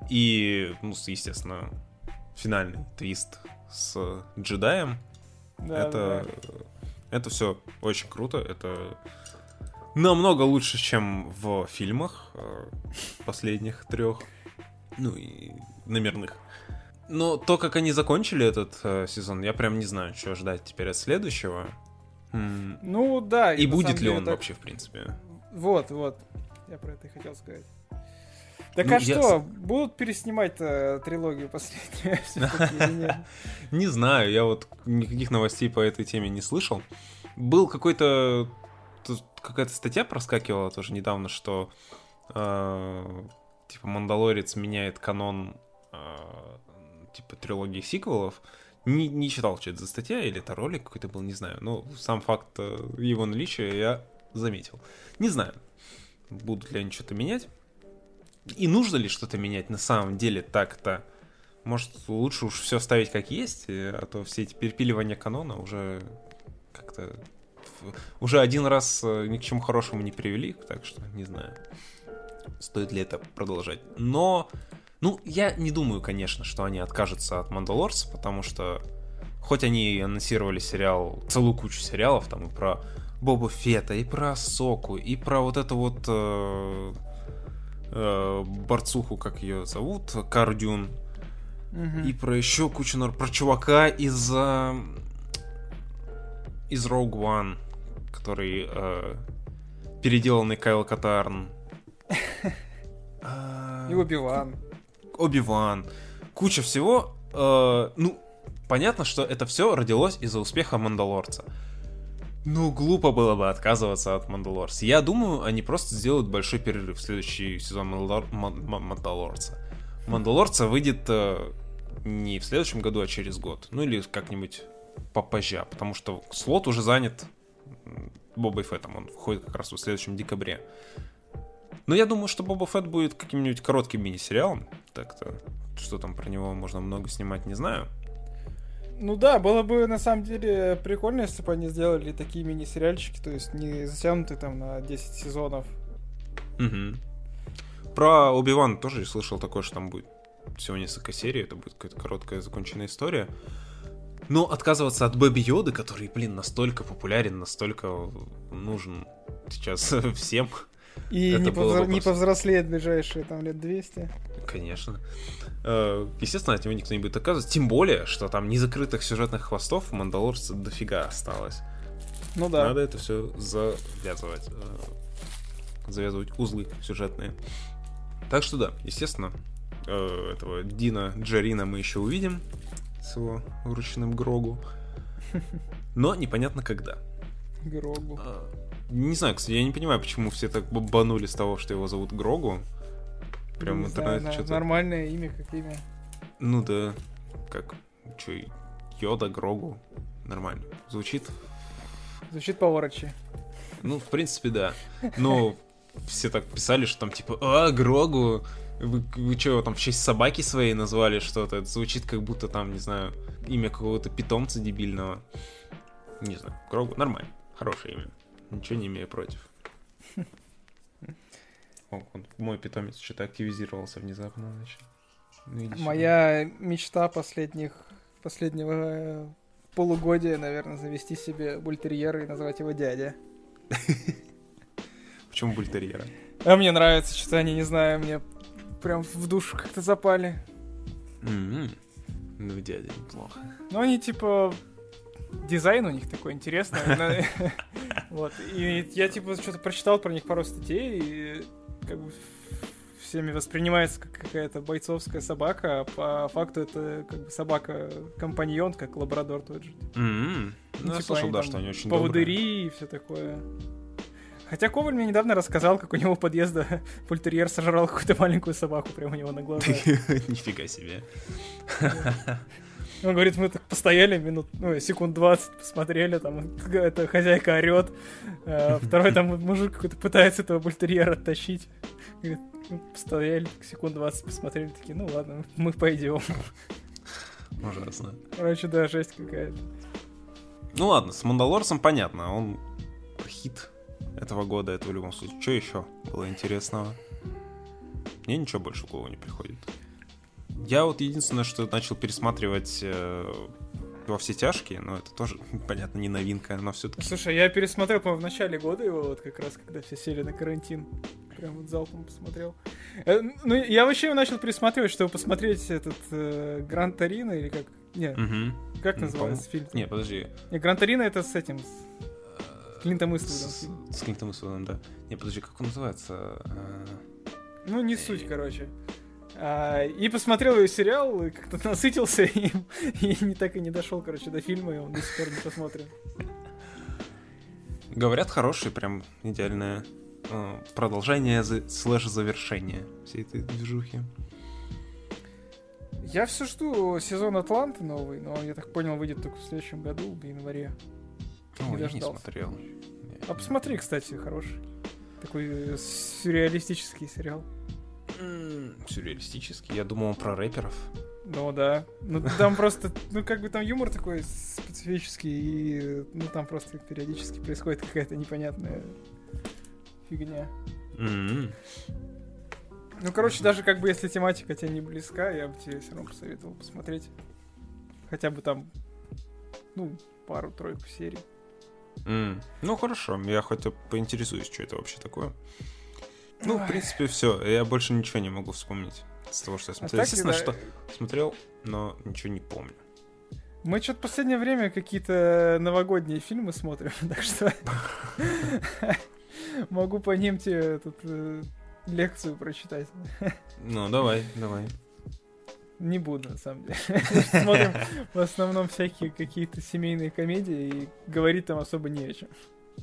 И, ну, естественно, финальный твист с джедаем. Да, это, да. это все очень круто. Это намного лучше, чем в фильмах последних трех ну и номерных. Но то, как они закончили этот э, сезон, я прям не знаю, что ждать теперь от следующего. Ну да. И, и будет ли он так... вообще, в принципе? Вот, вот. Я про это и хотел сказать. Так ну, а я... что, будут переснимать трилогию последнюю? Не знаю, я вот никаких новостей по этой теме не слышал. Был какой-то... Какая-то статья проскакивала тоже недавно, что э, типа Мандалорец меняет канон э, типа трилогии сиквелов. Не, не читал, что это за статья, или это ролик какой-то был, не знаю. Но сам факт э, его наличия я заметил. Не знаю, будут ли они что-то менять. И нужно ли что-то менять на самом деле так-то? Может, лучше уж все ставить как есть, а то все эти перепиливания канона уже как-то уже один раз э, ни к чему хорошему не привели, так что не знаю, стоит ли это продолжать. Но, ну, я не думаю, конечно, что они откажутся от Мандалорца, потому что хоть они и анонсировали сериал, целую кучу сериалов, там и про Боба Фета, и про Соку, и про вот эту вот э, э, борцуху, как ее зовут, Кардюн, Мгм. и про еще кучу про чувака из э, из Rogue One, который э, переделанный Кайл Катарн. А, И Оби-Ван. Оби-Ван. Куча всего. Э, ну, понятно, что это все родилось из-за успеха Мандалорца. Ну, глупо было бы отказываться от Мандалорца. Я думаю, они просто сделают большой перерыв в следующий сезон Мандалор- Ман- Ман- Мандалорца. Мандалорца выйдет э, не в следующем году, а через год. Ну или как-нибудь попозже, потому что слот уже занят Бобой Феттом. Он входит как раз в следующем декабре. Но я думаю, что Боба Фетт будет каким-нибудь коротким мини-сериалом. Так-то, что там про него можно много снимать, не знаю. Ну да, было бы на самом деле прикольно, если бы они сделали такие мини-сериальчики, то есть не затянутые там на 10 сезонов. Мгм. Про Оби-Ван тоже слышал такое, что там будет всего несколько серий, это будет какая-то короткая законченная история. Но отказываться от Бэби Йоды, который, блин, настолько популярен, настолько нужен сейчас всем, И Это не, было повзро- бы не повзрослеет в ближайшие там лет 200. конечно. Э, Естественно, от него никто не будет отказываться. Тем более, что там незакрытых сюжетных хвостов в Мандалорце дофига осталось. Ну да. Надо это все завязывать. э, Завязывать узлы сюжетные. Так что да, естественно, э, этого Дина Джарина мы еще увидим с его врученным Грогу. Но непонятно когда. Грогу. Не знаю, кстати, я не понимаю, почему все так бомбанули с того, что его зовут Грогу. Прям в интернете что-то... Нормальное имя, как имя. Ну да, как... Чё, Йода, Грогу. Нормально. Звучит Звучит по-ворочи. Ну, в принципе, да. Но все так писали, что там типа, а, Грогу, вы, вы что, его там в честь собаки своей назвали что-то? Это звучит как будто там, не знаю, имя какого-то питомца дебильного. Не знаю, Грогу нормально, хорошее имя. Ничего не имею против. О, мой питомец что-то активизировался внезапно, значит. Ну, сюда. Моя мечта последних последнего э, полугодия, наверное, завести себе бультерьера и назвать его дядя. Почему бультерьера? А мне нравится, что они, не знаю, мне прям в душу как-то запали. М-м. Ну, дядя, неплохо. Ну, они типа дизайн у них такой интересный. Вот. И я типа что-то прочитал про них пару статей, и как бы всеми воспринимается как какая-то бойцовская собака, а по факту это как бы собака-компаньон, как лабрадор тот же. М-м. Ну, я типа слышал, они да, там что они очень добрые. Поводыри и все такое. Хотя Коваль мне недавно рассказал, как у него подъезда пультерьер сожрал какую-то маленькую собаку прямо у него на глазах. Нифига себе. Он говорит, мы так постояли минут, ну, секунд 20, посмотрели, там, эта хозяйка орет, а второй там мужик какой-то пытается этого бультерьера оттащить. Говорит, «Ну, постояли, так секунд 20 посмотрели, такие, ну ладно, мы пойдем. Ужасно. Короче, да, жесть какая-то. Ну ладно, с Мандалорцем понятно, он хит этого года, это в любом случае. Что еще было интересного? Мне ничего больше в голову не приходит. Я вот единственное, что начал пересматривать э, во все тяжкие, но это тоже, понятно, не новинка, но все-таки. Слушай, я пересмотрел, по-моему, в начале года его, вот как раз, когда все сели на карантин. Прям вот залпом посмотрел. Э, Ну, я вообще начал пересматривать, чтобы посмотреть этот э, Гран Торино, или как... Не, как Ну, называется фильм? Не, подожди. Не, Гран Торино это с этим, с Э, Клинтом С, Иствудом. с Клинтом Иствудом, да. Не, подожди, как он называется? Э, Ну, не суть, короче. А, и посмотрел его сериал, и как-то насытился им, и не так и не дошел, короче, до фильма, и он до сих пор не посмотрен. Говорят, хороший, прям идеальное э, продолжение за- слэш-завершение всей этой движухи. Я все жду сезон Атланты новый, но я так понял, выйдет только в следующем году, в январе. О, Не я не смотрел. А посмотри, кстати, хороший. Такой э, сюрреалистический сериал. Сюрреалистический. Я думал, он про рэперов. Ну да. Ну там просто, ну как бы там юмор такой специфический, и ну там просто периодически происходит какая-то непонятная фигня. Ну, короче, даже как бы если тематика тебе не близка, я бы тебе все равно посоветовал посмотреть. Хотя бы там, ну, пару-тройку серий. М. Ну хорошо, я хотя бы поинтересуюсь, что это вообще такое. Ну, в принципе, все. Я больше ничего не могу вспомнить с того, что я А смотрел. так, Естественно, да, что смотрел, но ничего не помню. Мы что-то в последнее время какие-то новогодние фильмы смотрим, так что могу по ним тебе тут э, лекцию прочитать. Ну, давай, давай. Не буду, на самом деле. Смотрим в основном всякие какие-то семейные комедии, и говорить там особо не о чем.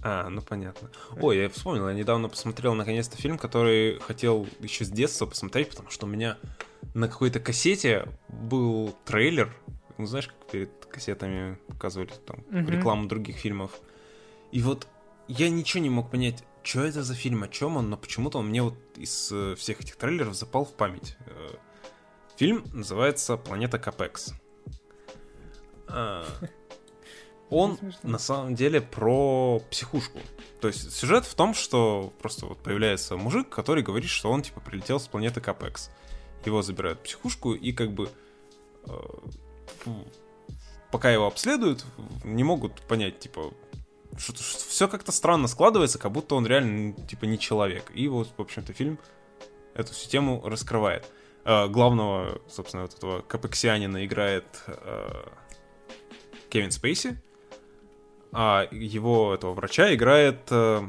А, ну понятно. Ой, я вспомнил, я недавно посмотрел наконец-то фильм, который хотел еще с детства посмотреть, потому что у меня на какой-то кассете был трейлер. Ну, знаешь, как перед кассетами показывали там Мгм. рекламу других фильмов. И вот я ничего не мог понять, что это за фильм, о чем он, но почему-то он мне вот из э, всех этих трейлеров запал в память. Э, Фильм называется «Планета Капекс». Он на самом деле про психушку. То есть сюжет в том, что просто вот появляется мужик, который говорит, что он типа прилетел с планеты Капекс. Его забирают в психушку и как бы э, пока его обследуют, не могут понять, типа, что, все как-то странно складывается, как будто он реально, ну, типа, не человек. И вот, в общем-то, фильм эту всю тему раскрывает. Э, главного, собственно, вот этого капексианина играет э, Кевин Спейси, а его, этого врача, играет... э,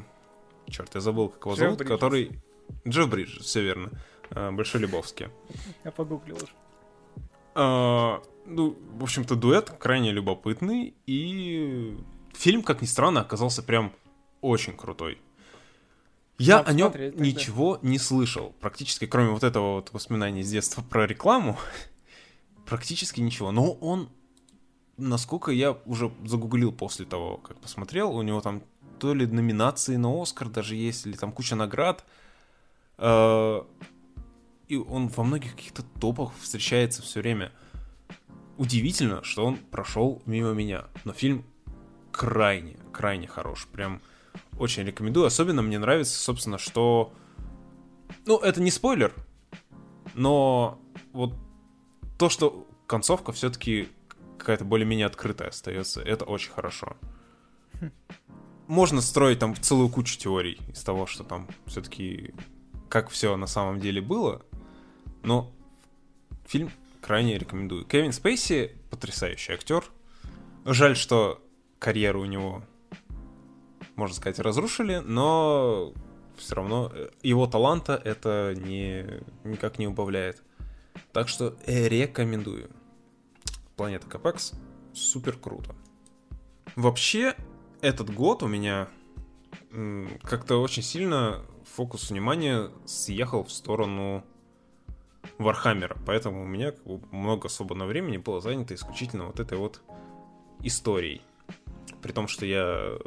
черт, я забыл, как его Джефф зовут, Бриджес. который... Джефф Бриджес, все верно. Э, Большой Любовский. Я погуглил уже. А, ну, в общем-то, дуэт крайне любопытный, и фильм, как ни странно, оказался прям очень крутой. Я Надо о нем ничего не слышал, практически, кроме вот этого вот воспоминания с детства про рекламу, практически ничего. Но он, насколько я уже загуглил после того, как посмотрел, у него там то ли номинации на Оскар даже есть, или там куча наград. Э, И он во многих каких-то топах встречается все время. Удивительно, что он прошел мимо меня. Но фильм крайне, крайне хорош. Прям очень рекомендую. Особенно мне нравится, собственно, что... Ну, это не спойлер, но вот то, что концовка все-таки какая-то более-менее открытая остается, это очень хорошо. Можно строить там целую кучу теорий из того, что там все-таки как все на самом деле было, но фильм крайне рекомендую. Кевин Спейси потрясающий актер. Жаль, что карьеру у него, можно сказать, разрушили, но все равно э, его таланта это не, никак не убавляет. Так что э, рекомендую. Планета Капекс супер круто. Вообще, этот год у меня как-то очень сильно фокус внимания съехал в сторону Вархаммера, поэтому у меня много свободного времени было занято исключительно вот этой вот историей. При том, что я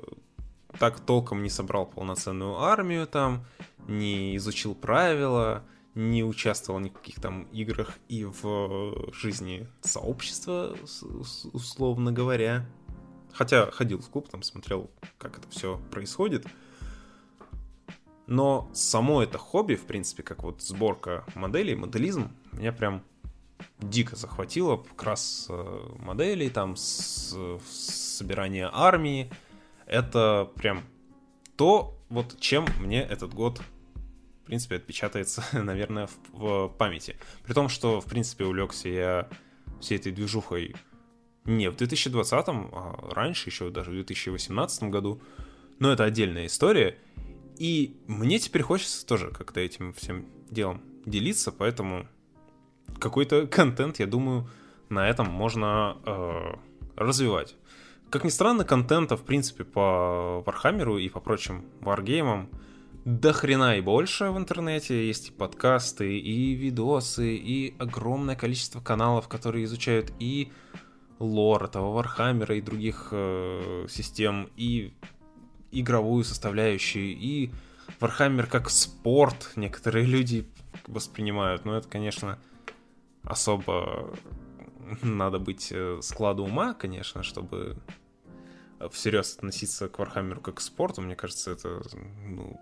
так толком не собрал полноценную армию там, не изучил правила, не участвовал ни в каких там играх и в жизни сообщества, условно говоря. Хотя ходил в клуб, там смотрел, как это все происходит. Но само это хобби, в принципе, как вот сборка моделей, моделизм, меня прям дико захватило. Как раз э, моделей, там, с, собирание армии. Это прям то, вот чем мне этот год, принципе, отпечатается, наверное, в, в памяти. При том, что, в принципе, увлекся я всей этой движухой не в 2020-м, а раньше, еще даже в 2018 году. Но это отдельная история. И мне теперь хочется тоже как-то этим всем делом делиться, поэтому какой-то контент, я думаю, на этом можно э, развивать. Как ни странно, контента, в принципе, по Вархаммеру и по прочим варгеймам до хрена и больше в интернете. Есть и подкасты, и видосы, и огромное количество каналов, которые изучают и лор этого Вархаммера и других э, систем, и игровую составляющую, и Warhammer как спорт некоторые люди воспринимают. Но это, конечно, особо надо быть э, склада ума, конечно, чтобы всерьез относиться к Вархаммеру как к спорту. Мне кажется, это ну,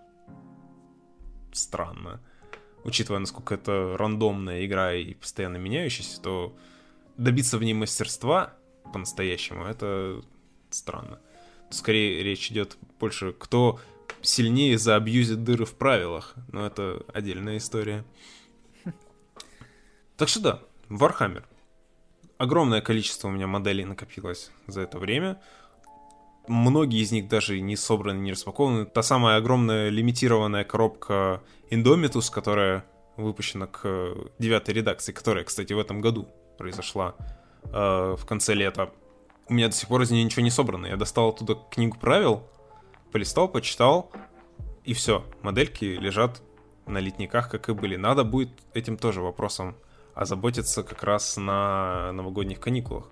странно. Учитывая, насколько это рандомная игра и постоянно меняющаяся, то добиться в ней мастерства по-настоящему, это странно. Скорее речь идет больше, кто сильнее заабьюзит дыры в правилах. Но это отдельная история. Так что да, Warhammer. Огромное количество у меня моделей накопилось за это время. Многие из них даже не собраны, не распакованы. Та самая огромная лимитированная коробка Indomitus, которая выпущена к девятой редакции, которая, кстати, в этом году произошла э, в конце лета. У меня до сих пор из нее ничего не собрано. Я достал оттуда книгу правил, полистал, почитал, и все. Модельки лежат на литниках, как и были. Надо будет этим тоже вопросом озаботиться как раз на новогодних каникулах.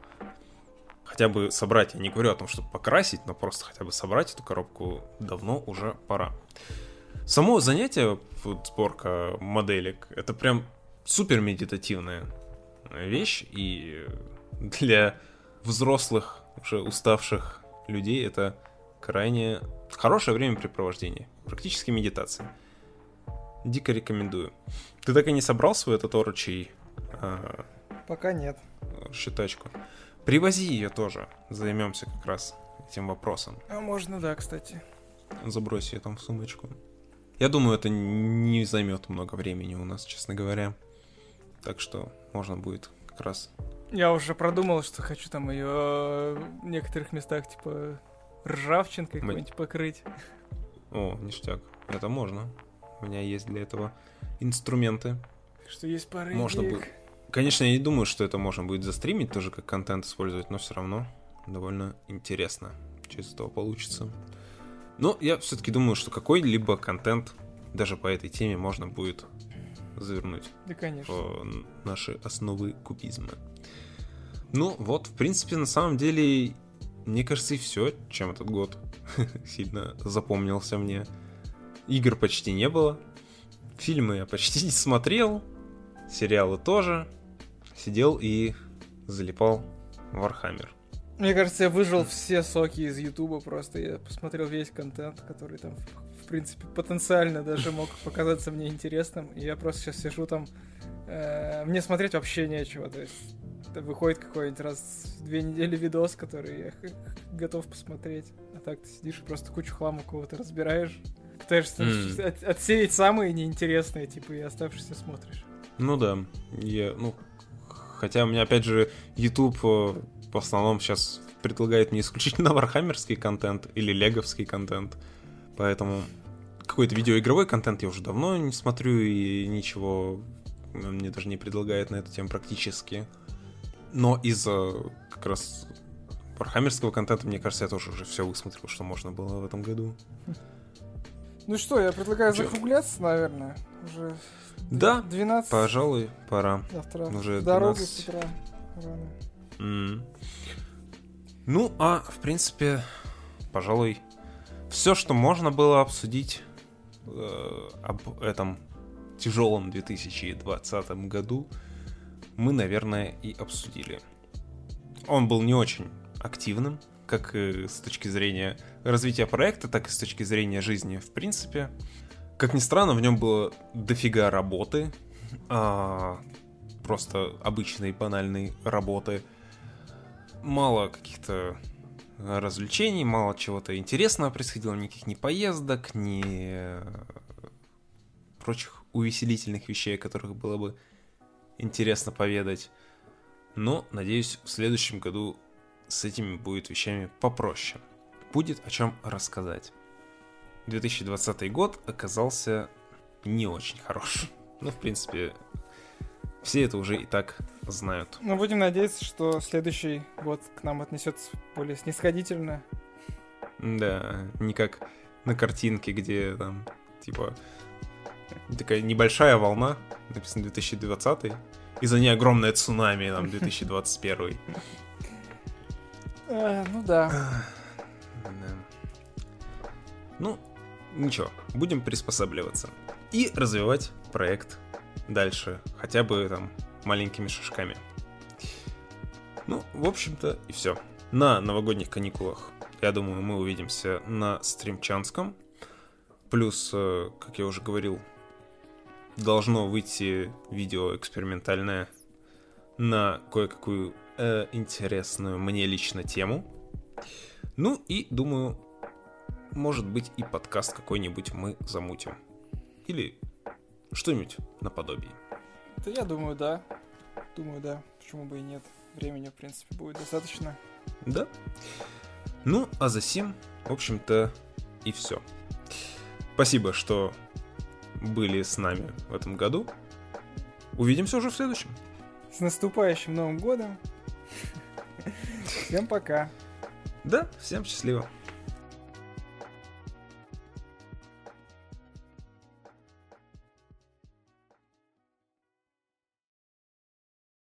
Хотя бы собрать, я не говорю о том, чтобы покрасить, но просто хотя бы собрать эту коробку давно уже пора. Само занятие, вот, сборка моделек, это прям супер медитативная вещь, и для взрослых, уже уставших людей это крайне хорошее времяпрепровождение, практически медитация. Дико рекомендую. Ты так и не собрал свой этот орочий? А, Пока нет. Считачку. Привози ее тоже. Займемся как раз этим вопросом. А можно, да, кстати. Забрось ее там в сумочку. Я думаю, это не займет много времени у нас, честно говоря. Так что можно будет как раз. Я уже продумал, что хочу там ее в некоторых местах, типа, ржавчинкой Мы... какой-нибудь покрыть. О, ништяк. Это можно. У меня есть для этого инструменты. Что есть пара Можно будет. Конечно, я не думаю, что это можно будет застримить, тоже как контент использовать, но все равно довольно интересно, что из этого получится. Но я все-таки думаю, что какой-либо контент даже по этой теме можно будет завернуть. Да, конечно. В наши основы кубизма. Ну, вот, в принципе, на самом деле, мне кажется, и все, чем этот год сильно запомнился мне. Игр почти не было. Фильмы я почти не смотрел. Сериалы тоже. Сидел и залипал в Warhammer. Мне кажется, я выжил все соки из Ютуба просто. Я посмотрел весь контент, который там, в принципе, потенциально даже мог показаться мне интересным. И я просто сейчас сижу там. Э, мне смотреть вообще нечего. То есть выходит какой-нибудь раз в две недели видос, который я готов посмотреть. А так ты сидишь и просто кучу хлама кого-то разбираешь. Пытаешься mm. от, отсеять самые неинтересные, типа, и оставшиеся смотришь. Ну да. Я, ну, хотя у меня, опять же, YouTube э, в основном сейчас предлагает мне исключительно вархаммерский контент или леговский контент. Поэтому какой-то видеоигровой контент я уже давно не смотрю и ничего мне даже не предлагает на эту тему практически. Но из-за как раз вархаммерского контента, мне кажется, я тоже уже все высмотрел, что можно было в этом году. Ну что, я предлагаю Чё? закругляться, наверное. Уже да, 12. Пожалуй, пора. Завтра уже дорога 12. с утра рано. Mm. Ну, а в принципе, пожалуй, все, что можно было обсудить э, об этом тяжелом 2020 году, мы, наверное, и обсудили. Он был не очень активным, как и с точки зрения развития проекта, так и с точки зрения жизни в принципе. Как ни странно, в нем было дофига работы, а, просто обычной банальной работы. Мало каких-то развлечений, мало чего-то интересного происходило, никаких ни поездок, ни э, прочих увеселительных вещей, о которых было бы интересно поведать. Но, надеюсь, в следующем году с этими будет вещами попроще. Будет о чем рассказать. 2020 год оказался не очень хорош. Ну, в принципе, все это уже и так знают. Ну, будем надеяться, что следующий год к нам отнесется более снисходительно. Да, не как на картинке, где там, типа, такая небольшая волна, написано 2020, и за ней огромное цунами, там, 2021. Э, ну да. Ну, ничего, будем приспосабливаться. И развивать проект дальше. Хотя бы там маленькими шажками. Ну, в общем-то, и все. На новогодних каникулах, я думаю, мы увидимся на Стримчанском. Плюс, э, как я уже говорил, должно выйти видео экспериментальное на кое-какую э, интересную мне лично тему. Ну и, думаю, может быть и подкаст какой-нибудь мы замутим. Или что-нибудь наподобие. Да я думаю, да. Думаю, да. Почему бы и нет. Времени, в принципе, будет достаточно. Да. Ну, а за сим, в общем-то, и все. Спасибо, что были с нами в этом году. Увидимся уже в следующем. С наступающим Новым годом. Всем пока. Да, всем счастливо.